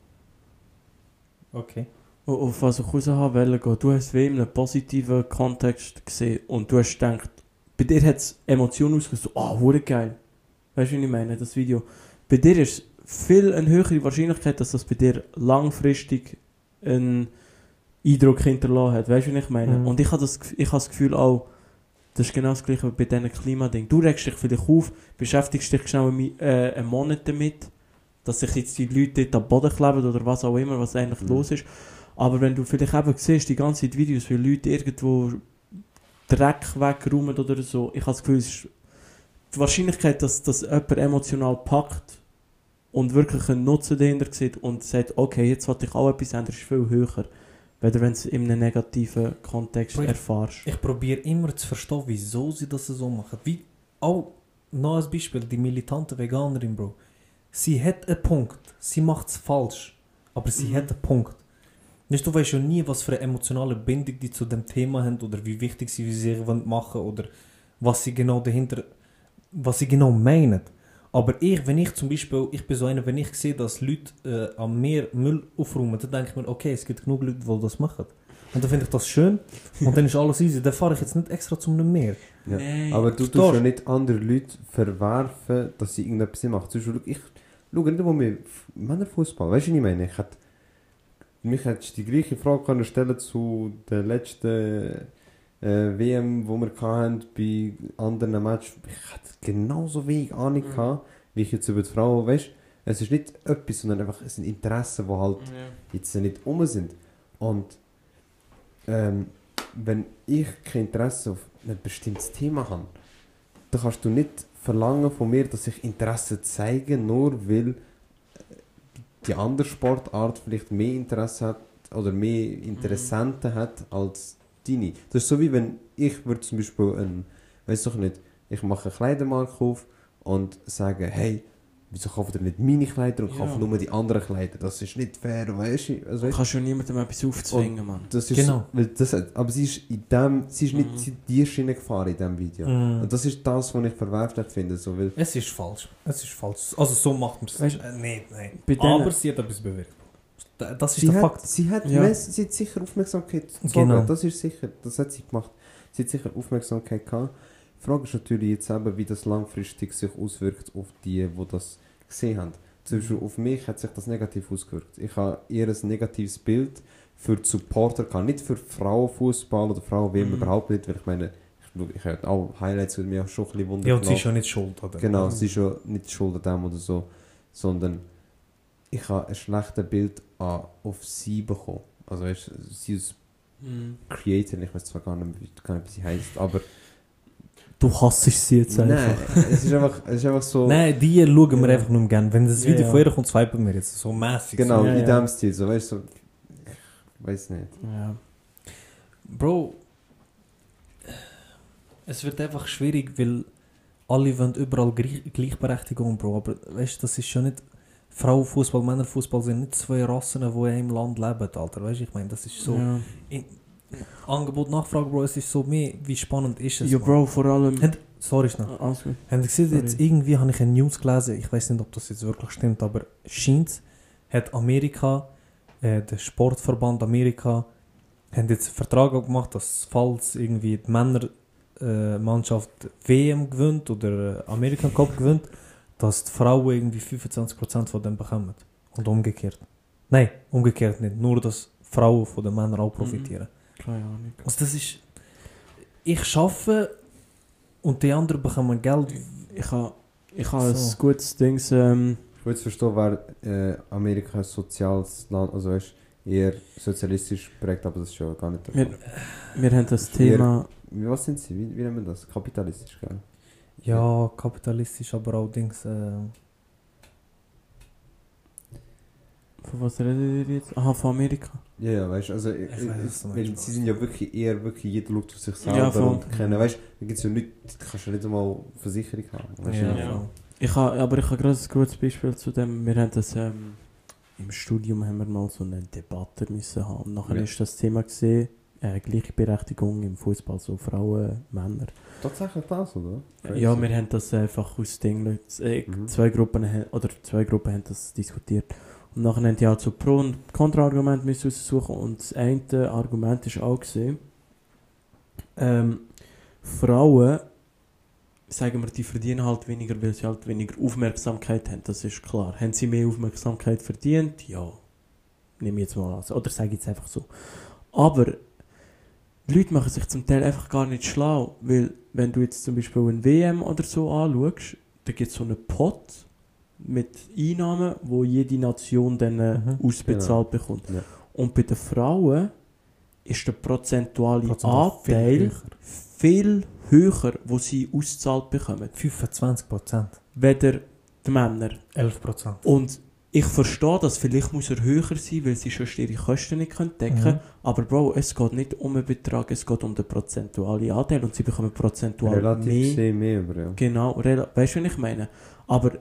Okay. Auf auf was ich raus haben wollte, gehen. du hast wie in einem positiven Kontext gesehen und du hast gedacht, bei dir hat es Emotionen ausgelöst, so, ah, oh, geil. Weißt du, wie ich meine, das Video. Bei dir ist viel eine höhere Wahrscheinlichkeit, dass das bei dir langfristig einen Eindruck hinterlassen hat. Weißt du, wie ich meine? Mhm. Und ich habe das, Gef- ich habe das Gefühl auch, das ist genau das gleiche bei diesen Klimadingen. Du regst dich vielleicht auf, beschäftigst dich schnell einen, äh, einen Monat damit, dass sich jetzt die Leute dort am Boden kleben oder was auch immer, was eigentlich Mhm. los ist. Aber wenn du vielleicht eben siehst, die ganze Zeit Videos, wie Leute irgendwo Dreck wegräumen oder so, ich habe das Gefühl, es ist die Wahrscheinlichkeit, dass, dass jemand emotional packt und wirklich einen Nutzen dahinter sieht und sagt, okay, jetzt will ich auch etwas ändern, ist viel höher. Weder wenn du es in einem negativen Kontext ich- erfährst. Ich probiere immer zu verstehen, wieso sie das so machen. Wie auch noch als Beispiel die militante Veganerin, Bro. Sie hat einen Punkt. Sie macht es falsch. Aber sie Mhm. hat einen Punkt. Nicht, du weißt ja nie, was für eine emotionale Bindung die zu dem Thema haben oder wie wichtig sie wollen machen oder was sie genau dahinter, was sie genau meinen. Aber ich, wenn ich zum Beispiel, ich bin so einer, wenn ich sehe, dass Leute äh, am Meer Müll aufräumen, dann denke ich mir, okay, es gibt genug Leute, die das machen. Und dann finde ich das schön und dann ist alles easy. Dann fahre ich jetzt nicht extra zum Meer. Ja. Nein. Aber du Verstehst tust du? ja nicht andere Leute verwerfen, dass sie irgendetwas machen. Zum Beispiel, ich schaue nicht einmal mehr Männerfußball. Weißt du, was ich meine? Ich hätte, mich hättest du die gleiche Frage können stellen zu der letzten äh, WM, wo wir hatten, bei anderen Matches. Ich hätte genauso wenig Ahnung Mhm. gehabt, wie ich jetzt über die Frauen, weißt Es ist nicht etwas, sondern einfach es sind Interessen, die halt jetzt nicht um sind. Und ähm, wenn ich kein Interesse auf ein bestimmtes Thema habe, dann kannst du nicht verlangen von mir, dass ich Interesse zeige, nur weil die andere Sportart vielleicht mehr Interesse hat oder mehr Interessenten hat als deine. Das ist so wie wenn ich würde zum Beispiel ein, weiß doch nicht, ich mache eine Kleidermarke auf und sage, hey, wieso kauft ihr nicht meine Kleider und Ja. kauft nur die anderen Kleider? Das ist nicht fair, weißt du? Also, Du weißt, kannst ja niemandem etwas aufzwingen, Mann. das ist, Genau. weil das, aber sie ist in dem, sie ist Mhm. nicht in die Schiene gefahren in diesem Video. Mm. Und das ist das, was ich verwerflich finde. So, weil, Es ist falsch. Es ist falsch. Also so macht man es. Äh, nein, nein. Bei denen- Aber sie hat etwas bewirkt. Da- Das ist sie, der hat, Fakt. sie, hat Ja. mess- sie hat sicher Aufmerksamkeit gezogen, Genau. das ist sicher, das hat sie gemacht. Sie hat sicher Aufmerksamkeit gehabt. Die Frage ist natürlich jetzt eben, wie das langfristig sich auswirkt auf die, die das gesehen haben. Zum Beispiel auf mich hat sich das negativ ausgewirkt. Ich habe eher ein negatives Bild für die Supporter gehabt. Nicht für Frauenfußball oder Frauen-WM Mhm. überhaupt nicht, weil ich meine, ich, ich habe auch Highlights, die mir auch schon ein bisschen wundern Ja, und sie ist ja nicht schuld. Oder? Genau, sie ist ja nicht schuld an dem oder so, sondern ich habe ein schlechtes Bild an, auf sie bekommen. Also weißt sie als Mhm. Creator, ich weiß zwar gar nicht, wie, gar nicht, wie sie heißt, aber. Du hasst sie jetzt Nein, einfach. es ist einfach, es ist einfach so. Nein, die schauen wir Ja. einfach nur gerne. Wenn das Ja, Video ja. von ihr kommt, swipen wir jetzt. So mäßig. Genau, Ja, in ja. dem Stil, so weißt du, so. Ich weiß nicht. Ja. Bro, es wird einfach schwierig, weil alle wollen überall Gleich Gleichberechtigung, Bro. Aber weißt du, das ist schon nicht. Frauenfußball, Männerfußball sind nicht zwei Rassen, die in einem Land leben, Alter. Weißt du, ich meine, das ist so. Ja. Angebot, Nachfrage, Bro, es ist so mehr, wie spannend ist es. ja. Bro, vor allem. Hat- Sorry, schnell. Alles gut. Gesehen, Sorry. jetzt irgendwie habe ich eine News gelesen, ich weiß nicht, ob das jetzt wirklich stimmt, aber scheint, hat Amerika, äh, der Sportverband Amerika, haben jetzt einen Vertrag gemacht, dass falls irgendwie die Männermannschaft äh, WM gewinnt oder American Cup gewinnt, dass die Frauen irgendwie 25% von dem bekommen. Und umgekehrt. Nein, umgekehrt nicht. Nur, dass Frauen von den Männern auch profitieren. Keine Ahnung. Also das ist... Ich schaffe und die anderen bekommen Geld. Ich habe ich ha ein So. gutes Ding. Ähm, Ich will jetzt verstehen, wer äh, Amerika ein soziales Land, also weißt eher sozialistisch prägt, aber das ist schon gar nicht der wir, Fall. wir haben das Thema. Wie, was sind sie? Wie, wie nennen wir das? Kapitalistisch, gell? Ja, kapitalistisch, aber auch Dings. Äh, Von was redet ihr jetzt? Aha, von Amerika. Ja, ja, weißt du, also ich, Ich weiß, ich, weil sie sind ja wirklich eher, wirklich, jeder schaut auf sich selber Ja, voll. und kennen, weißt du, da gibt's ja nicht, da kannst du ja nicht einmal Versicherung haben. Weißt du, ja, ja. Ich ha, aber ich habe gerade ein gutes Beispiel zu dem. Wir haben das ähm, im Studium haben wir mal so eine Debatte müssen haben. Und nachher Ja. ist das Thema gesehen, äh, Gleichberechtigung im Fußball, so Frauen, Männer. Tatsächlich das, oder? Ja, wir haben das einfach aus Ding, äh, Mhm. zwei Gruppen haben- oder zwei Gruppen haben das diskutiert. Und nachher haben die halt so Pro- und Kontraargumente müssen raussuchen und das eine Argument ist auch gesehen, ähm, Frauen, sagen wir, die verdienen halt weniger, weil sie halt weniger Aufmerksamkeit haben, das ist klar. Haben sie mehr Aufmerksamkeit verdient? Ja. Nehme ich jetzt mal an. Oder sage ich jetzt einfach so. Aber die Leute machen sich zum Teil einfach gar nicht schlau, weil wenn du jetzt zum Beispiel ein WM oder so anschaust, da gibt es so einen Pot mit Einnahmen, wo jede Nation dann äh, Mhm. ausbezahlt bekommt. Ja. Und bei den Frauen ist der prozentuale Prozentual viel Anteil höher. viel höher, wo sie ausgezahlt bekommen, 25 Prozent. weder die Männer. 11 Prozent. Und ich verstehe das, vielleicht muss er höher sein, weil sie sonst ihre Kosten nicht können decken Mhm. können. Aber Bro, es geht nicht um einen Betrag, es geht um den prozentualen Anteil und sie bekommen prozentual Relativ mehr. mehr, ja. Genau, weißt du, was ich meine? Aber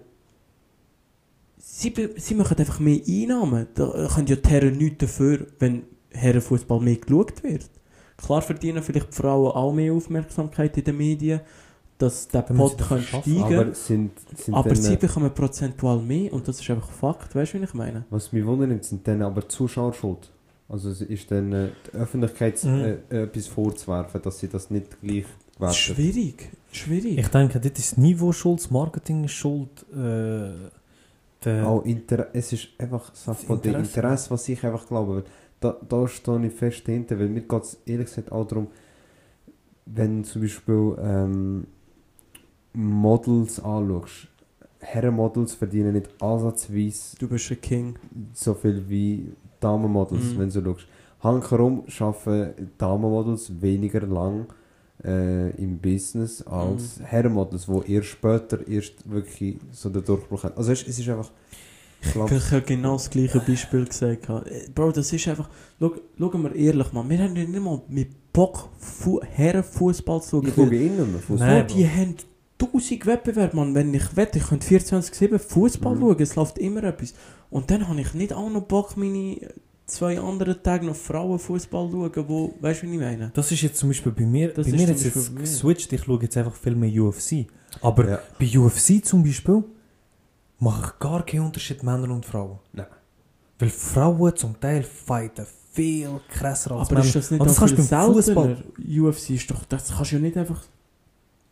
sie, sie machen einfach mehr Einnahmen. Da können ja die Herren nichts dafür, wenn Herrenfußball mehr geschaut wird. Klar verdienen vielleicht die Frauen auch mehr Aufmerksamkeit in den Medien, dass der Dann Pot kann steigen Aber sind, sind aber sie äh, bekommen prozentual mehr und das ist einfach Fakt, weißt du, was ich meine? was mich wundert, sind dann aber die Zuschauer schuld. Also es ist dann äh, die Öffentlichkeit Mhm. äh, äh, etwas vorzuwerfen, dass sie das nicht gleich gewertet. Schwierig, schwierig. Ich denke, das ist Niveau schuld, das Marketing ist schuld. Äh, Auch Inter es ist einfach Sache Das von dem Interesse. Was ich einfach glaube. Da, da stehe ich fest hinter, weil mir geht es ehrlich gesagt auch darum, wenn zum Beispiel ähm, Models anschaust, Herrenmodels verdienen nicht ansatzweise du bist ein King. so viel wie Damenmodels, Mhm. wenn du schaust. Hankerum arbeiten Damenmodels weniger lang äh, im Business als Mhm. Herrenmodels, die erst später erst wirklich so den Durchbruch haben. Also es es ist einfach... Ich glaube, Ich habe genau das gleiche Beispiel gesagt. Äh, Bro, das ist einfach. Schau, schauen wir ehrlich, man. Wir haben ja nicht mal mit Bock, Fu Herrenfußball zu ich schauen. schaue innen weil- Fußball. Nein, die haben tausend Wettbewerbe, man. Wenn ich wette, ich könnte 24-7 Fußball Mhm. schauen. Es läuft immer etwas. Und dann habe ich nicht auch noch Bock, meine zwei anderen Tage noch Frauenfußball zu schauen, wo, weißt du, wie ich meine? das ist jetzt zum Beispiel bei mir, Das bei mir jetzt, jetzt geswitcht, ich schaue jetzt einfach viel mehr UFC. Aber Ja. bei UFC zum Beispiel mache ich gar keinen Unterschied Männer und Frauen. Nein. Weil Frauen zum Teil fighten viel krasser als Aber Männer. ist das nicht Und das auch kannst viel du beim seltener? UFC ist doch, das kannst du ja nicht einfach...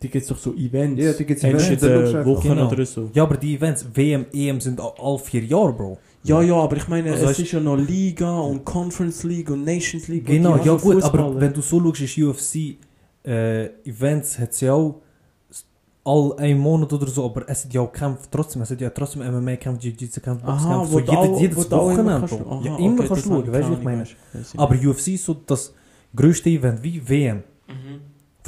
Die gibt es doch so Events. Ja, die gibt's Einmal Events, in da der schaust du einfach. Woche Genau. oder so. Ja, aber die Events, WM, EM sind all- alle vier Jahre, Bro. Ja, ja, aber ich meine, Also es ist ja noch Liga und Conference League und Nations League. Genau, ja gut, Fußballer- aber wenn du so schaust, ist UFC äh, Events hat sie auch all einen Monat oder so, aber es hat ja auch Kämpfe trotzdem, es hat ja trotzdem MMA-Kämpfe, Jiu-Jitsu-Kämpfe, Aha, Boxkämpfe, wo so jedes immer Wochenende. Aha, Ja, immer okay, kannst du schauen, weißt du, ich meine? Aber UFC ist so das grösste Event, wie WM,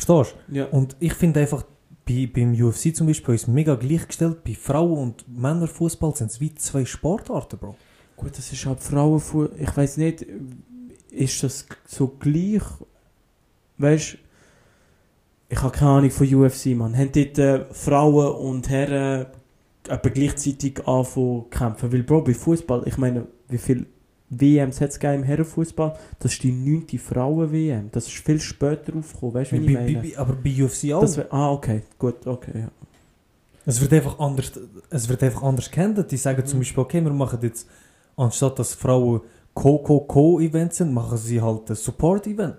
Verstehst Ja. du? Und ich finde einfach, bei, beim UFC zum Beispiel ist es mega gleichgestellt, bei Frauen- und Männerfußball sind es wie zwei Sportarten, Bro. Gut, das ist halt Frauenfuß. Ich weiß nicht, ist das so gleich? Weißt ich habe keine Ahnung von UFC, man. Haben dort äh, Frauen und Herren aber gleichzeitig anfangen kämpfen? Weil, Bro, bei Fußball, ich meine, wie viele WMs hat es im Herrenfußball? Das ist die 9. Frauen-WM. Das ist viel später aufgekommen, weißt du, wie ich bei, meine? bei, aber bei UFC auch. Das ah, okay, gut, okay, ja. Es wird einfach anders, es wird einfach anders gehandelt. Die sagen zum Mhm. Beispiel, okay, wir machen jetzt, anstatt dass Frauen Co-Co-Co-Events sind, machen sie halt ein Support-Event.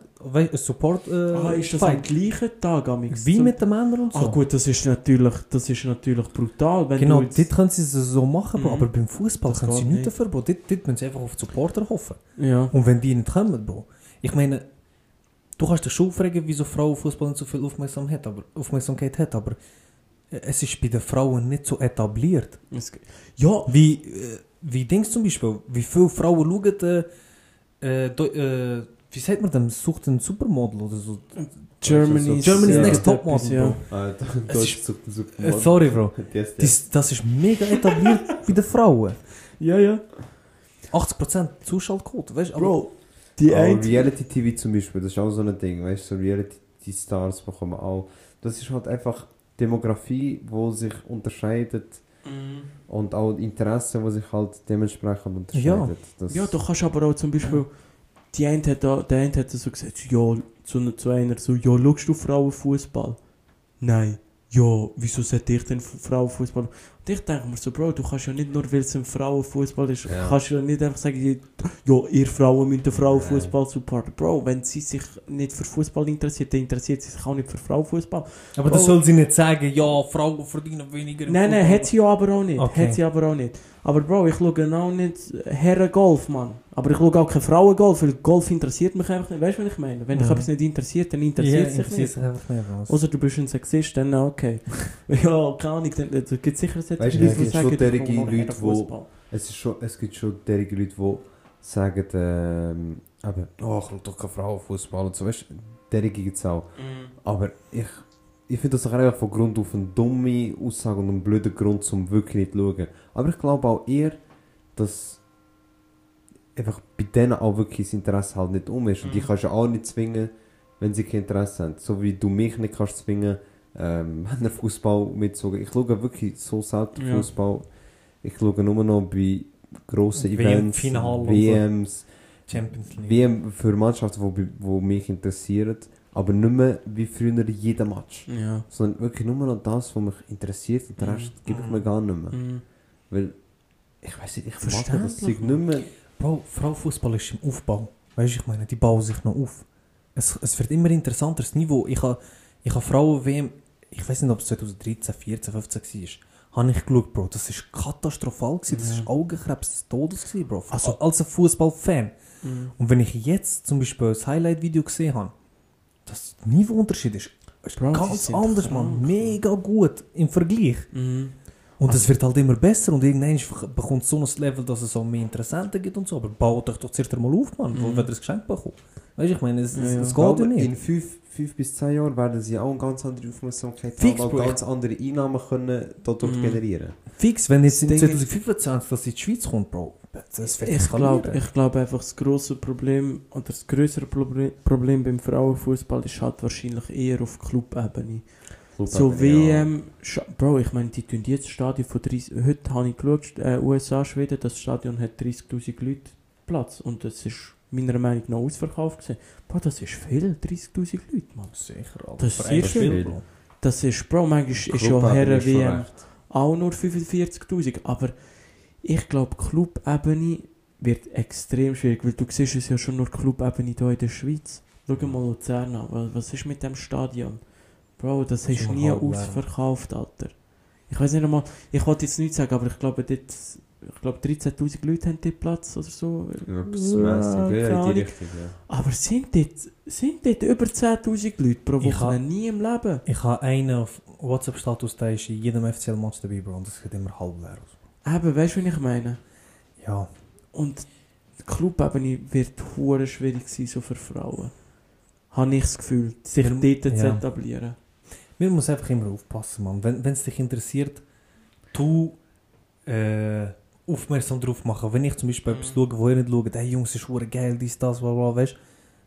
Support äh, ah, ist das am Fight. gleichen Tag, amix? Wie mit den Männern und so. Ah gut, das ist natürlich, das ist natürlich brutal, wenn genau, jetzt, dort können sie es so machen, Mhm. aber beim Fußball können sie nichts nicht. dafür, Bro. Dort, dort müssen sie einfach auf die Supporter hoffen. ja. Und wenn die nicht kommen, Bro. Ich meine, du kannst dich schon fragen, wieso Frauenfußball nicht so viel Aufmerksamkeit, aber, Aufmerksamkeit hat, aber äh, es ist bei den Frauen nicht so etabliert. Ja, Wie, äh, wie denkst du zum Beispiel, wie viele Frauen schauen, äh, äh, äh, wie sagt man denn, sucht ein Supermodel oder so? Germany's, Germany's ja, Next etwas, Topmodel, ja. Bro. Ah, Es Deutsch ist- sucht einen super Äh, sorry, Bro. Das, das. Ist mega etabliert bei den Frauen. Ja, ja. 80% Zuschaltquote, weißt du? Bro, die Aber eine... Reality TV zum Beispiel, das ist auch so ein Ding, weißt du, so Reality Stars bekommen auch. Das ist halt einfach Demografie, wo sich unterscheidet Mhm. und auch Interessen, wo sich halt dementsprechend unterscheidet. Das, Ja, du kannst aber auch zum Beispiel... Die eine hat, da, der eine hat so gesagt, ja, zu, zu einer so, ja, schaust du Frauenfußball? Nein. Ja, wieso sollte ich denn Frauenfußball? Und ich denke mir so, Bro, du kannst ja nicht nur, weil es ein Frauenfußball ist, Ja. kannst du ja nicht einfach sagen, ja, ihr Frauen müsst den Frauenfußball supporten. Bro, wenn sie sich nicht für Fußball interessiert, dann interessiert sie sich auch nicht für Frauenfußball. aber das soll sie nicht sagen, ja, Frauen verdienen weniger. Nein, nein, hat sie ja aber auch nicht. Okay. Hat sie aber auch nicht. Aber Bro, ich schaue auch nicht Herren-Golf, Mann. Aber ich schaue auch kein Frauen-Golf, weil Golf interessiert mich einfach nicht. Weißt du, was ich meine? Wenn dich Mhm. etwas nicht interessiert, dann interessiert es sich interessiert nicht. sich einfach nicht. was. Außer du bist ein Sexist, dann okay. ja, keine Ahnung, dann, dann gibt es sicher solche Weißt Leute, die sagen, derige Leute, es, ist schon, es gibt schon derige Leute, die sagen, ähm, eben, oh, ich schaue doch keine Frauenfußball und so, weißt du, derige gibt es auch. Mhm. Aber ich, ich finde das doch einfach von Grund auf eine dumme Aussage und einen blöden Grund, um wirklich nicht zu schauen. Aber ich glaube auch eher, dass einfach bei denen auch wirklich das Interesse halt nicht um ist. Und die Mhm. kannst du auch nicht zwingen, wenn sie kein Interesse haben. So wie du mich nicht kannst zwingen, ähm, Männerfußball mitzugehen. Ich schaue wirklich so selten Ja. Fußball. Ich schaue nur noch bei grossen WM Events, so. WMs, Champions League. WM für Mannschaften, die wo mich interessieren. Aber nicht mehr wie früher jeden Match. Ja. Sondern wirklich nur noch das, was mich interessiert und den Mhm. Rest gebe ich mir gar nicht mehr. Mhm. Weil, ich weiß nicht, ich mag das Zeug nicht mehr. Bro, Frauenfußball ist im Aufbau. Weißt du, ich meine, die bauen sich noch auf. Es, es wird immer interessanter, das Niveau. Ich habe ich ha Frauen-WM, ich weiß nicht, ob es 2013, 14, 15 war, habe ich geschaut, Bro. Das war katastrophal. Gewesen. Das Ja. war Augenkrebs des Todes, gewesen, Bro. Also- als ein Fußballfan. Mhm. Und wenn ich jetzt zum Beispiel ein Highlight-Video gesehen habe, das Niveauunterschied ist, ist Bro, ganz anders, krank, man. Mega gut im Vergleich. Mhm. Und es wird halt immer besser und irgendwann bekommt so ein Level, dass es auch mehr Interessenten gibt und so. Aber baut euch doch zuerst einmal auf, Mann, Mhm. wird ihr das Geschenk bekommen? Weißt du, ich meine, es, Ja, ja. es geht ja nicht. in fünf, fünf bis zehn Jahren werden sie auch eine ganz andere Aufmerksamkeit Fix, haben, und ganz andere Einnahmen können dadurch Mhm. generieren. Fix, wenn jetzt in Das Ding 2025 das in die Schweiz kommt, Bro, das Ich glaube ich glaub einfach, das grosse Problem oder das größere Proble Problem beim Frauenfußball ist halt wahrscheinlich eher auf Clubebene. So WM, Scha- Bro, ich meine, die tun jetzt Stadion von 30, heute habe ich geschaut, äh, USA, Schweden, das Stadion hat 30'000 Leute Platz und das ist meiner Meinung nach ausverkauft gewesen. Bro, das ist viel, 30'000 Leute, Mann. Sicher, Alter. Das ist sehr Spiel, viel. Bro. Das ist, Bro, manchmal ist ja Herren WM auch nur 45'000, aber ich glaube, Clubebene wird extrem schwierig, weil du siehst es ja schon nur Clubebene hier in der Schweiz. Schau mal Luzern an, Wa- was ist mit dem Stadion? Bro, das Das ist ist schon nie leer. ausverkauft, Alter. Ich weiß nicht einmal, ich wollte jetzt nichts sagen, aber ich glaube, dort, ich glaube 13'000 Leute haben dort Platz oder so. Ja, das Ja, mässig, keine ja, in Ahnung. die Richtung, ja. Aber sind dort, sind dort über 10'000 Leute pro Ich Woche? hab- Nie im Leben. Ich habe einen auf, WhatsApp-Status, der ist in jedem FCL-Match dabei, Bro. Und das sieht immer halb leer aus. Eben, weißt du, was ich meine? Ja. Und die Clubebene wird hure schwierig sein, so für Frauen. Habe ich das Gefühl, sich Ja. dort zu Ja. etablieren. Man muss einfach immer aufpassen, Mann. Wenn es dich interessiert, du äh, aufmerksam drauf machen. Wenn ich zum Beispiel Mhm. etwas schaue, wo ihr nicht schaut, hey Jungs, ist hure geil, dies, das, bla bla, weißt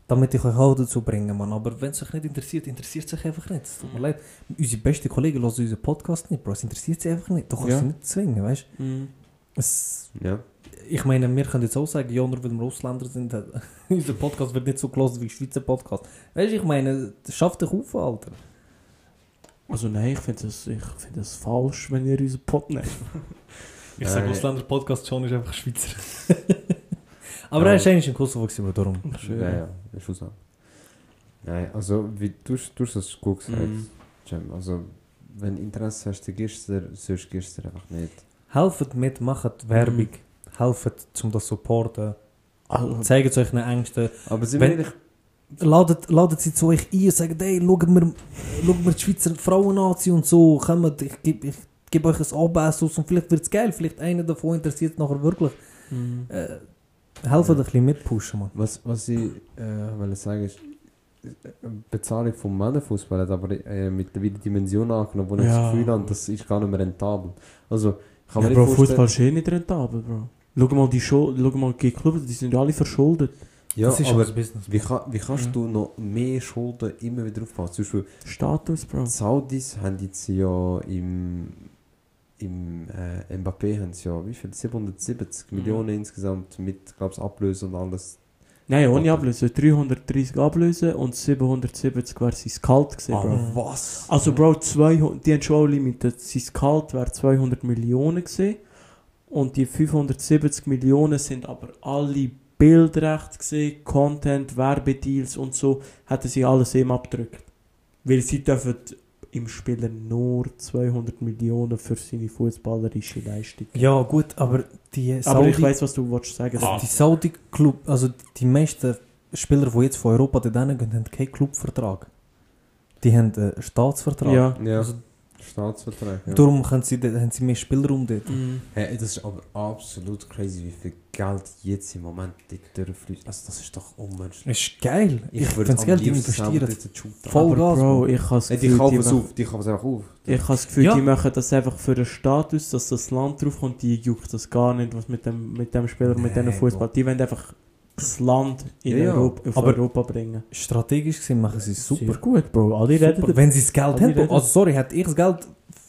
damit ich euch auch dazu bringe, Mann. Aber wenn es euch nicht interessiert, interessiert es euch einfach nicht. Es tut mir leid. Unsere besten Kollegen hören unseren Podcast nicht, Bro. Es interessiert sie einfach nicht. Du kannst Ja. sie nicht zwingen, weißt Mhm. es, Ja. Ich meine, wir können jetzt auch sagen, ja, nur weil wir Ausländer sind, äh, unser Podcast wird nicht so gelesen wie der Schweizer Podcast. Weißt du, ich meine, das schafft dich auf, Alter. Also nein, ich finde das, ich find das falsch, wenn ihr unseren Pod nehmt. Ich sag, sage, Ausländer-Podcast schon ist einfach Schweizer. Aber Ja. er ist eigentlich in Kosovo, gewesen, darum. Schön. Ja, ja, ist so. Nein, also, wie du, du hast das gut gesagt, Mhm. Cem. Also, wenn du Interesse hast, dann gehst du sonst gehst du einfach nicht. Helft mit, macht Werbung. Helft, um das zu supporten. Also, Zeigt euch eine Ängste. Aber sind Wenn- ehrlich, Ladet, ladet sie zu euch ein und sagt, hey, schaut mir, schaut mir die Schweizer Frauen-Nazi und so. Kommt, ich gebe ich geb euch ein Anbessus und vielleicht wird es geil. Vielleicht einer davon interessiert es nachher wirklich. mhm. Äh, helfen ein bisschen mitpushen, man. was, was ich äh, will sagen ist, äh, Bezahlung vom Männerfußball hat aber äh, mittlerweile Dimension angenommen, wo ich Ja. das Gefühl habe, das ist gar nicht mehr rentabel. Also, ich kann Ja, mir Bro, nicht Fußball vorstellen... ist eh nicht rentabel, Bro. Schau mal die schau mal die Clubs, die sind alle verschuldet. Ja, das ist aber aber Business. wie, kann, wie kannst Ja. du noch mehr Schulden immer wieder aufbauen? Zum Beispiel, Status, Bro. Die Saudis haben jetzt ja im, im äh, Mbappé haben sie ja wie viel? 770 Mhm. Millionen insgesamt mit, glaube ich, Ablöse und alles. Nein, ohne. Ablöse. 330 Ablöse und 770 wäre sein Gehalt gewesen, Bro. Ah, was? Also, Bro, 200, die haben schon limited. Sein Gehalt wäre 200 Millionen gewesen. Und die 570 Millionen sind aber alle Bildrecht gesehen, Content, Werbedeals und so, hätten sie alles ihm abgedrückt. Weil sie dürfen im Spieler nur 200 Millionen für seine fußballerische Leistung. Ja, gut, aber die Aber Saudi, ich weiß, was du willst sagen. also die Saudi-Club, also die meisten Spieler, die jetzt von Europa dorthin gehen, haben keinen Clubvertrag. Die haben einen Staatsvertrag. Ja. Ja, Also, Staatsvertrag. Ja. Darum können sie, dort- haben sie mehr Spielraum dort. Mhm. Hey, das ist aber absolut crazy, wie viel Geld jetzt im Moment dort durchfließt. Also, das ist doch unmenschlich. Das ist geil. Ich, würde würde das Geld investieren. Voll Aber Gas, Bro, ich habe das die kaufen es auf, die kaufen es einfach auf. Ich habe das Gefühl, Ja. die machen das einfach für den Status, dass das Land draufkommt. Die juckt das gar nicht, was mit dem, mit dem Spieler, mit Nee, dem Fußball. Die wollen einfach das Land in Ja. Europa, auf Aber- Europa bringen. Strategisch gesehen machen sie es super. Sehr gut, Bro. Alle reden super. darüber. Wenn sie das Geld haben. reden. Also sorry, hätte ich das Geld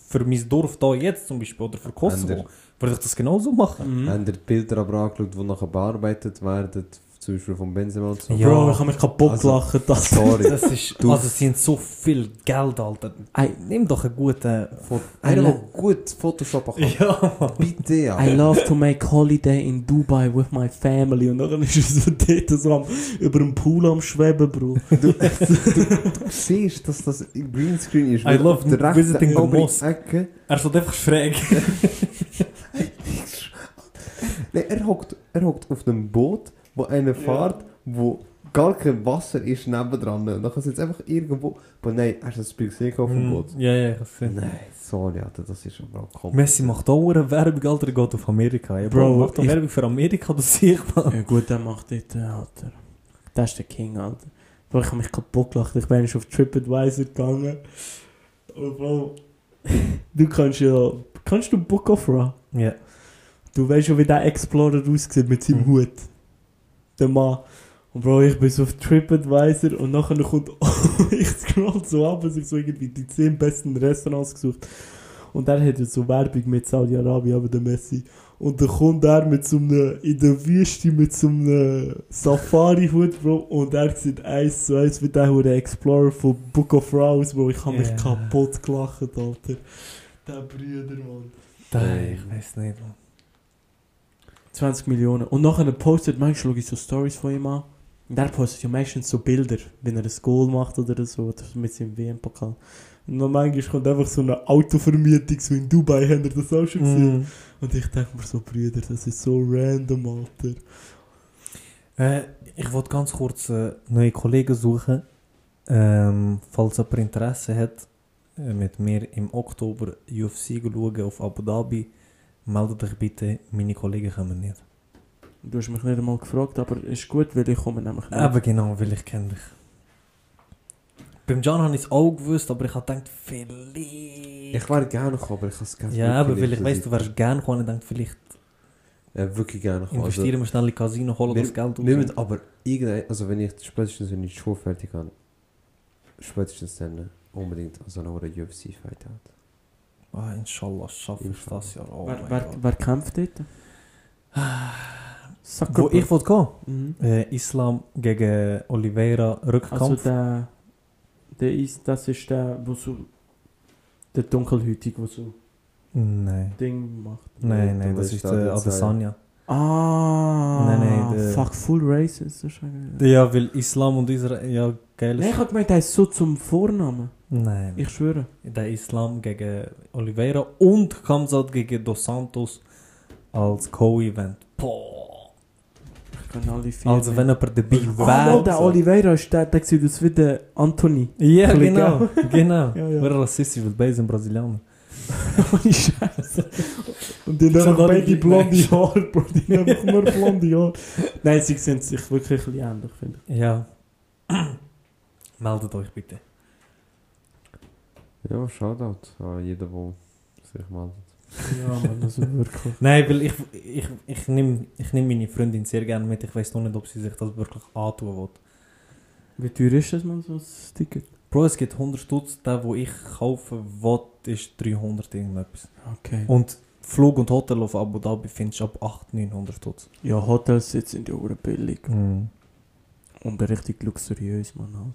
für mein Dorf da jetzt zum Beispiel oder für Kosovo, würde ich das genauso machen. Mhm. Haben die Bilder aber angeschaut, die nachher bearbeitet werden, zum Beispiel von Benzema und so? Ja. Bro, ich habe mich kaputt Also- gelacht. Das. Sorry. Das ist, Du- also sie haben so viel Geld, Alter. I, Nimm doch einen guten Foto. Einer, der gut Photoshop kann. Ja, Mann. Bitte, ja. I love to make holiday in Dubai with my family. Und dann ist er so dort so am, über dem Pool am Schweben, Bro. Du, du siehst, dass das Greenscreen ist. I love der visiting the mosque. Ecke. Er steht einfach schräg. Nein, er hockt er hockt auf einem Boot, wo einer fährt, wo gar kein Wasser ist nebendran. Und dann kann es jetzt einfach irgendwo... Aber nein, hast du das Bild gesehen auf dem Boot? Ja, ja, ich hab's gesehen. Nein, sorry, Alter, das ist aber auch komplett... Messi macht auch eine Werbung, Alter, er geht auf Amerika. Ja, Bro, Bro, macht doch ich- Werbung für Amerika, das sehe ich mal. Ja gut, der macht dort, äh, Alter. Das ist der King, Alter. Bro, ich habe mich kaputt gelacht. Ich bin eigentlich auf TripAdvisor gegangen. Und Bro, du kannst ja... Kannst du Book of Ra? Ja. Du weißt schon, wie der Explorer aussieht mit seinem Mhm. Hut. Der Mann. Und Bro, ich bin so auf TripAdvisor und nachher kommt... ich scroll so ab, dass ich so irgendwie die 10 besten Restaurants gesucht Und er hat ja so Werbung mit Saudi-Arabien, aber der Messi. Und dann kommt er mit so einem, in der Wüste mit so einem Safari-Hut, Bro. Und er sieht eins zu eins wie der hure Explorer von Book of Rouse, Bro. Ich habe mich Ja. kaputt gelacht, Alter. Der Brüder, Mann. Nein, ich weiß nicht, man. 20 Millionen. Und nachher postet, manchmal schaue ich so Stories von ihm an. Und er postet ja meistens so Bilder, wenn er ein Goal macht oder so, oder mit seinem WM-Pokal. Und dann manchmal kommt einfach so eine Autovermietung, so in Dubai, habt ihr das auch schon gesehen? Mhm. Und ich denke mir so, Brüder, das ist so random, Alter. Äh, ich wollte ganz kurz äh, neue Kollegen suchen. Ähm, falls jemand Interesse hat, äh, mit mir im Oktober UFC schauen auf Abu Dhabi, meldet euch bitte, meine Kollegen kommen nicht. Du hast mich nicht einmal gefragt, aber ist gut, weil ich komme nämlich nicht. Eben genau, weil ich kenne dich. Beim John habe ich es auch gewusst, aber ich habe gedacht, vielleicht... Ich wäre gerne gekommen, aber ich habe es ganz ja, aber weil ich weiss, du wärst gerne gekommen und ich dachte, vielleicht Ja, wirklich gerne gekommen. Also, investieren wir schnell in Casino, holen das Geld wir müssen aber irgendein, also wenn ich spätestens wenn ich die Schule fertig habe, spätestens dann unbedingt so eine Hure UFC-Fight hat. Ah, inshallah, schaffe ich das Jahr. Oh wer, wer, wer kämpft dort? Wo ich wollte gehen? Mhm. Äh, Islam gegen Oliveira, Rückkampf. Also der, der ist, das ist der, wo so, der dunkelhütige, wo so nein. Ding macht. Nein, nein, das ist der. Adesanya. Ah, Nein, nein, der- fuck, full racist. Ja, weil Islam und Israel, ja, geil Nein, ich hab gemeint, der ist so zum Vornamen. Nein, Ich schwöre. der Islam gegen Oliveira und Kamzat gegen Dos Santos als Co-Event. Boah. Ich kann alle vier. Also wenn jemand dabei mal, wäre. der Oliveira ist der, der sieht aus wie der Anthony. Ja, genau, genau. Ja, ja. Wer rassistisch, weil beide sind Brasilianer. Ohne Scheiße. Und die haben beide die blonde. Haare, Bro. Die haben einfach nur blonde Haare. Nein, sie sehen sich wirklich ein bisschen ähnlich, finde Ja. Meldet euch bitte. Ja, Shoutout an jeden, der sich meldet. Ja, man, also wirklich. Nein, weil ich, ich, ich nehme ich nehm meine Freundin sehr gerne mit. Ich weiß noch nicht, ob sie sich das wirklich antun will. Wie teuer ist das, man, so ein Ticket? Bro, es gibt 100 Stutz. Der, wo ich kaufen will, ist 300 irgendetwas. Okay. Und Flug und Hotel auf Abu Dhabi findest du ab 800, 900 Stutz. Ja, Hotels jetzt sind ja auch billig. Mhm. Und richtig luxuriös, man halt.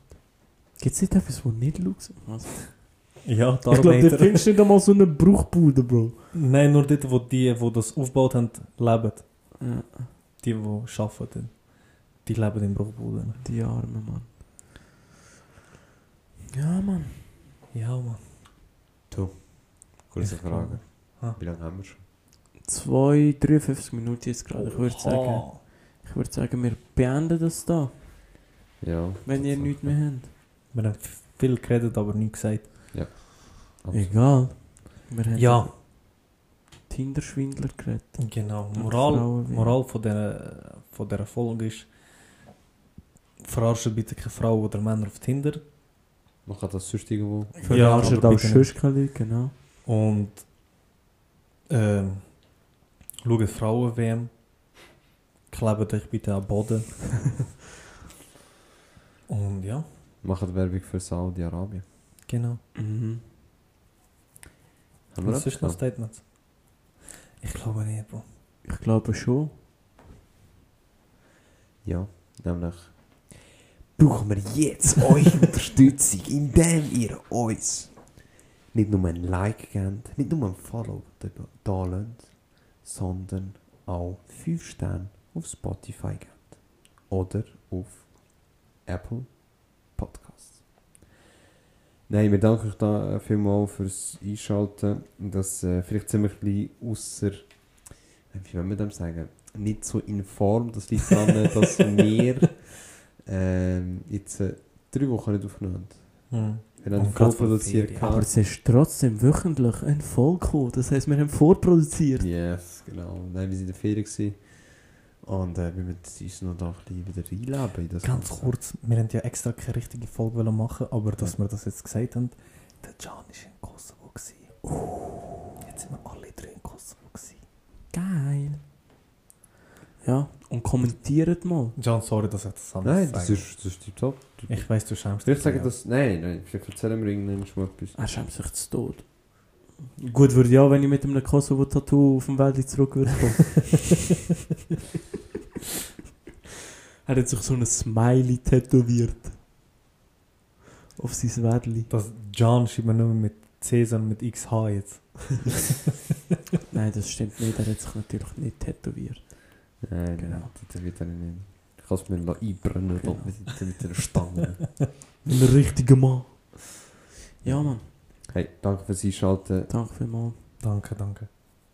Gibt es nicht etwas, wo nicht luxuriös ist? Ja, die Ich glaube, du findest nicht einmal so eine Bruchbude, Bro. Nein, nur dort, wo die, die das aufgebaut haben, leben. Ja, Die, die arbeiten. Die leben in Bruchbuden. die Arme, Mann. Ja, Mann. Ja, Mann. Kurze Ich Frage. Ah. Wie lange haben wir schon? 2, 53 Minuten jetzt gerade. Ich würde sagen, ich würde sagen, wir beenden das da. Ja. Wenn ihr nichts mehr habt. Wir haben viel geredet, aber nichts gesagt. Egal. Wir haben Ja, Tinder-Schwindler geredet. genau. Moral, Frauen Moral von dieser, von dieser Folge ist, verarscht bitte keine Frau oder Männer auf Tinder. Man kann das sonst irgendwo. Für Ja, auch bitte nicht. Schüschkeli, genau. Und ähm, schaut Frauen-WM. Klebt euch bitte am Boden. Und ja, Machen Werbung für Saudi-Arabien. genau. Mhm. Haben wir das ist noch? Statements? Ich glaube nicht, Bro. Ich glaube schon. Ja, nämlich. Brauchen wir jetzt eure Unterstützung, indem ihr uns nicht nur ein Like gebt, nicht nur ein Follow da da lasst, sondern auch 5 Sterne auf Spotify gebt. Oder auf Apple Podcasts. Nein, wir danken euch da äh, vielmals fürs Einschalten. Das äh, vielleicht sind wir ein bisschen ausser, wie wollen wir dem sagen, nicht so in Form. Das liegt daran, dass wir ähm, jetzt äh, drei Wochen nicht aufgenommen haben. Hm. Wir haben Und voll gerade vor produziert. Ferien. Aber es ist trotzdem wöchentlich ein Folge gekommen. Das heisst, wir haben vorproduziert. Yes, genau. Nein, wir waren in der Ferien. Gewesen. Und äh, wir müssen uns noch da ein bisschen wieder reinleben. Das Ganz Ganze. kurz, wir haben ja extra keine richtige Folge wollen machen, aber dass wir das jetzt gesagt haben, der Can war in Kosovo. Gewesen. Jetzt sind wir alle drei in Kosovo. Gewesen. Geil. Ja, und kommentiert mal. Can, sorry, dass ich das anders Nein, das sage. ist, das ist tiptop. Ich weiss, du schämst Vielleicht sagen ja. das. Nein, nein, vielleicht erzählen wir irgendwann mal etwas. Er schämt sich zu Tod. Gut würde ja, wenn ich mit einem Kosovo-Tattoo auf dem Weg zurück würde kommen. er hat sich so ein Smiley tätowiert. Auf sein Wädli. Das Can schreibt man nicht mehr mit C, sondern mit XH jetzt. Nein, das stimmt nicht. Er hat sich natürlich nicht tätowiert. Nein, Genau. genau. Wird er nicht. Ich kann es mir noch einbrennen Genau. mit, mit einer Stange. Ein richtiger Mann. Ja, Mann. Hey, danke fürs Einschalten. Danke vielmals. Danke, danke.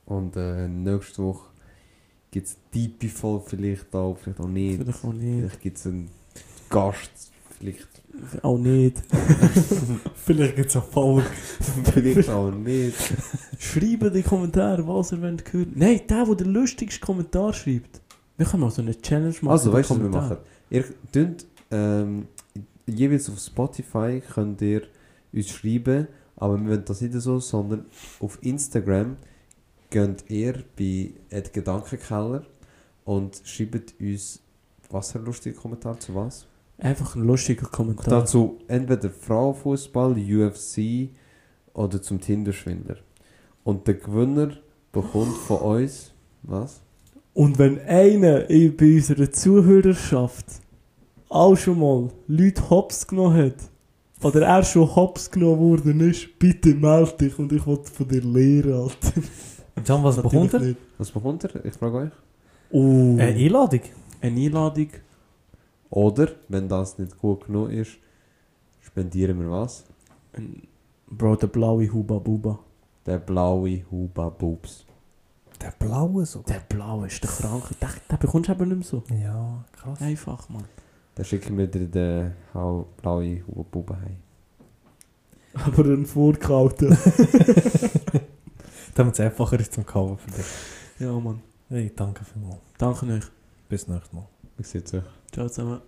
Und äh, nächste Woche gibt es Deepy Folge vielleicht auch, vielleicht auch nicht. Vielleicht auch nicht. Vielleicht gibt es einen Gast, Vielleicht, Auch nicht. Vielleicht gibt es eine Folge. vielleicht auch nicht. Schreibt in die Kommentare, was ihr wollt hören. Nein, der, der den lustigsten Kommentar schreibt. Wir können mal so eine Challenge machen. Also, weißt du, was wir machen? Ihr könnt, ähm, jeweils auf Spotify könnt ihr uns schreiben, aber wir wollen das nicht so, sondern auf Instagram könnt ihr bei Ed Gedankenkeller und schreibt uns was für ein lustiger Kommentar zu was. Einfach ein lustiger Kommentar. Dazu entweder Frauenfußball, UFC oder zum Tinder-Schwindler. Und der Gewinner bekommt von uns was? Und wenn einer in- bei unserer Zuhörerschaft auch schon mal Leute hops genommen hat, oder er schon hops genommen worden ist, bitte melde dich und ich will von dir lernen, Alter. John, was bekommt er? Was bekommt er? Ich frage euch. Oh, Eine Einladung. eine Einladung. Oder, wenn das nicht gut genug ist, spendieren wir was? Bro, der blaue Huba Buba. Der blaue Huba Boobs. Der blaue so. Der blaue ist der Kranke. Den, den bekommst du eben nicht mehr so. Ja, krass. Einfach, Mann. Dann schicken wir dir den blauen Buba heim. Aber ein vorgehalten. Damit es einfacher ist zum Kaufen für dich. ja, Mann. Hey, danke vielmals. Danke euch. Bis nächstes Mal. Sieht's euch? Ciao zusammen.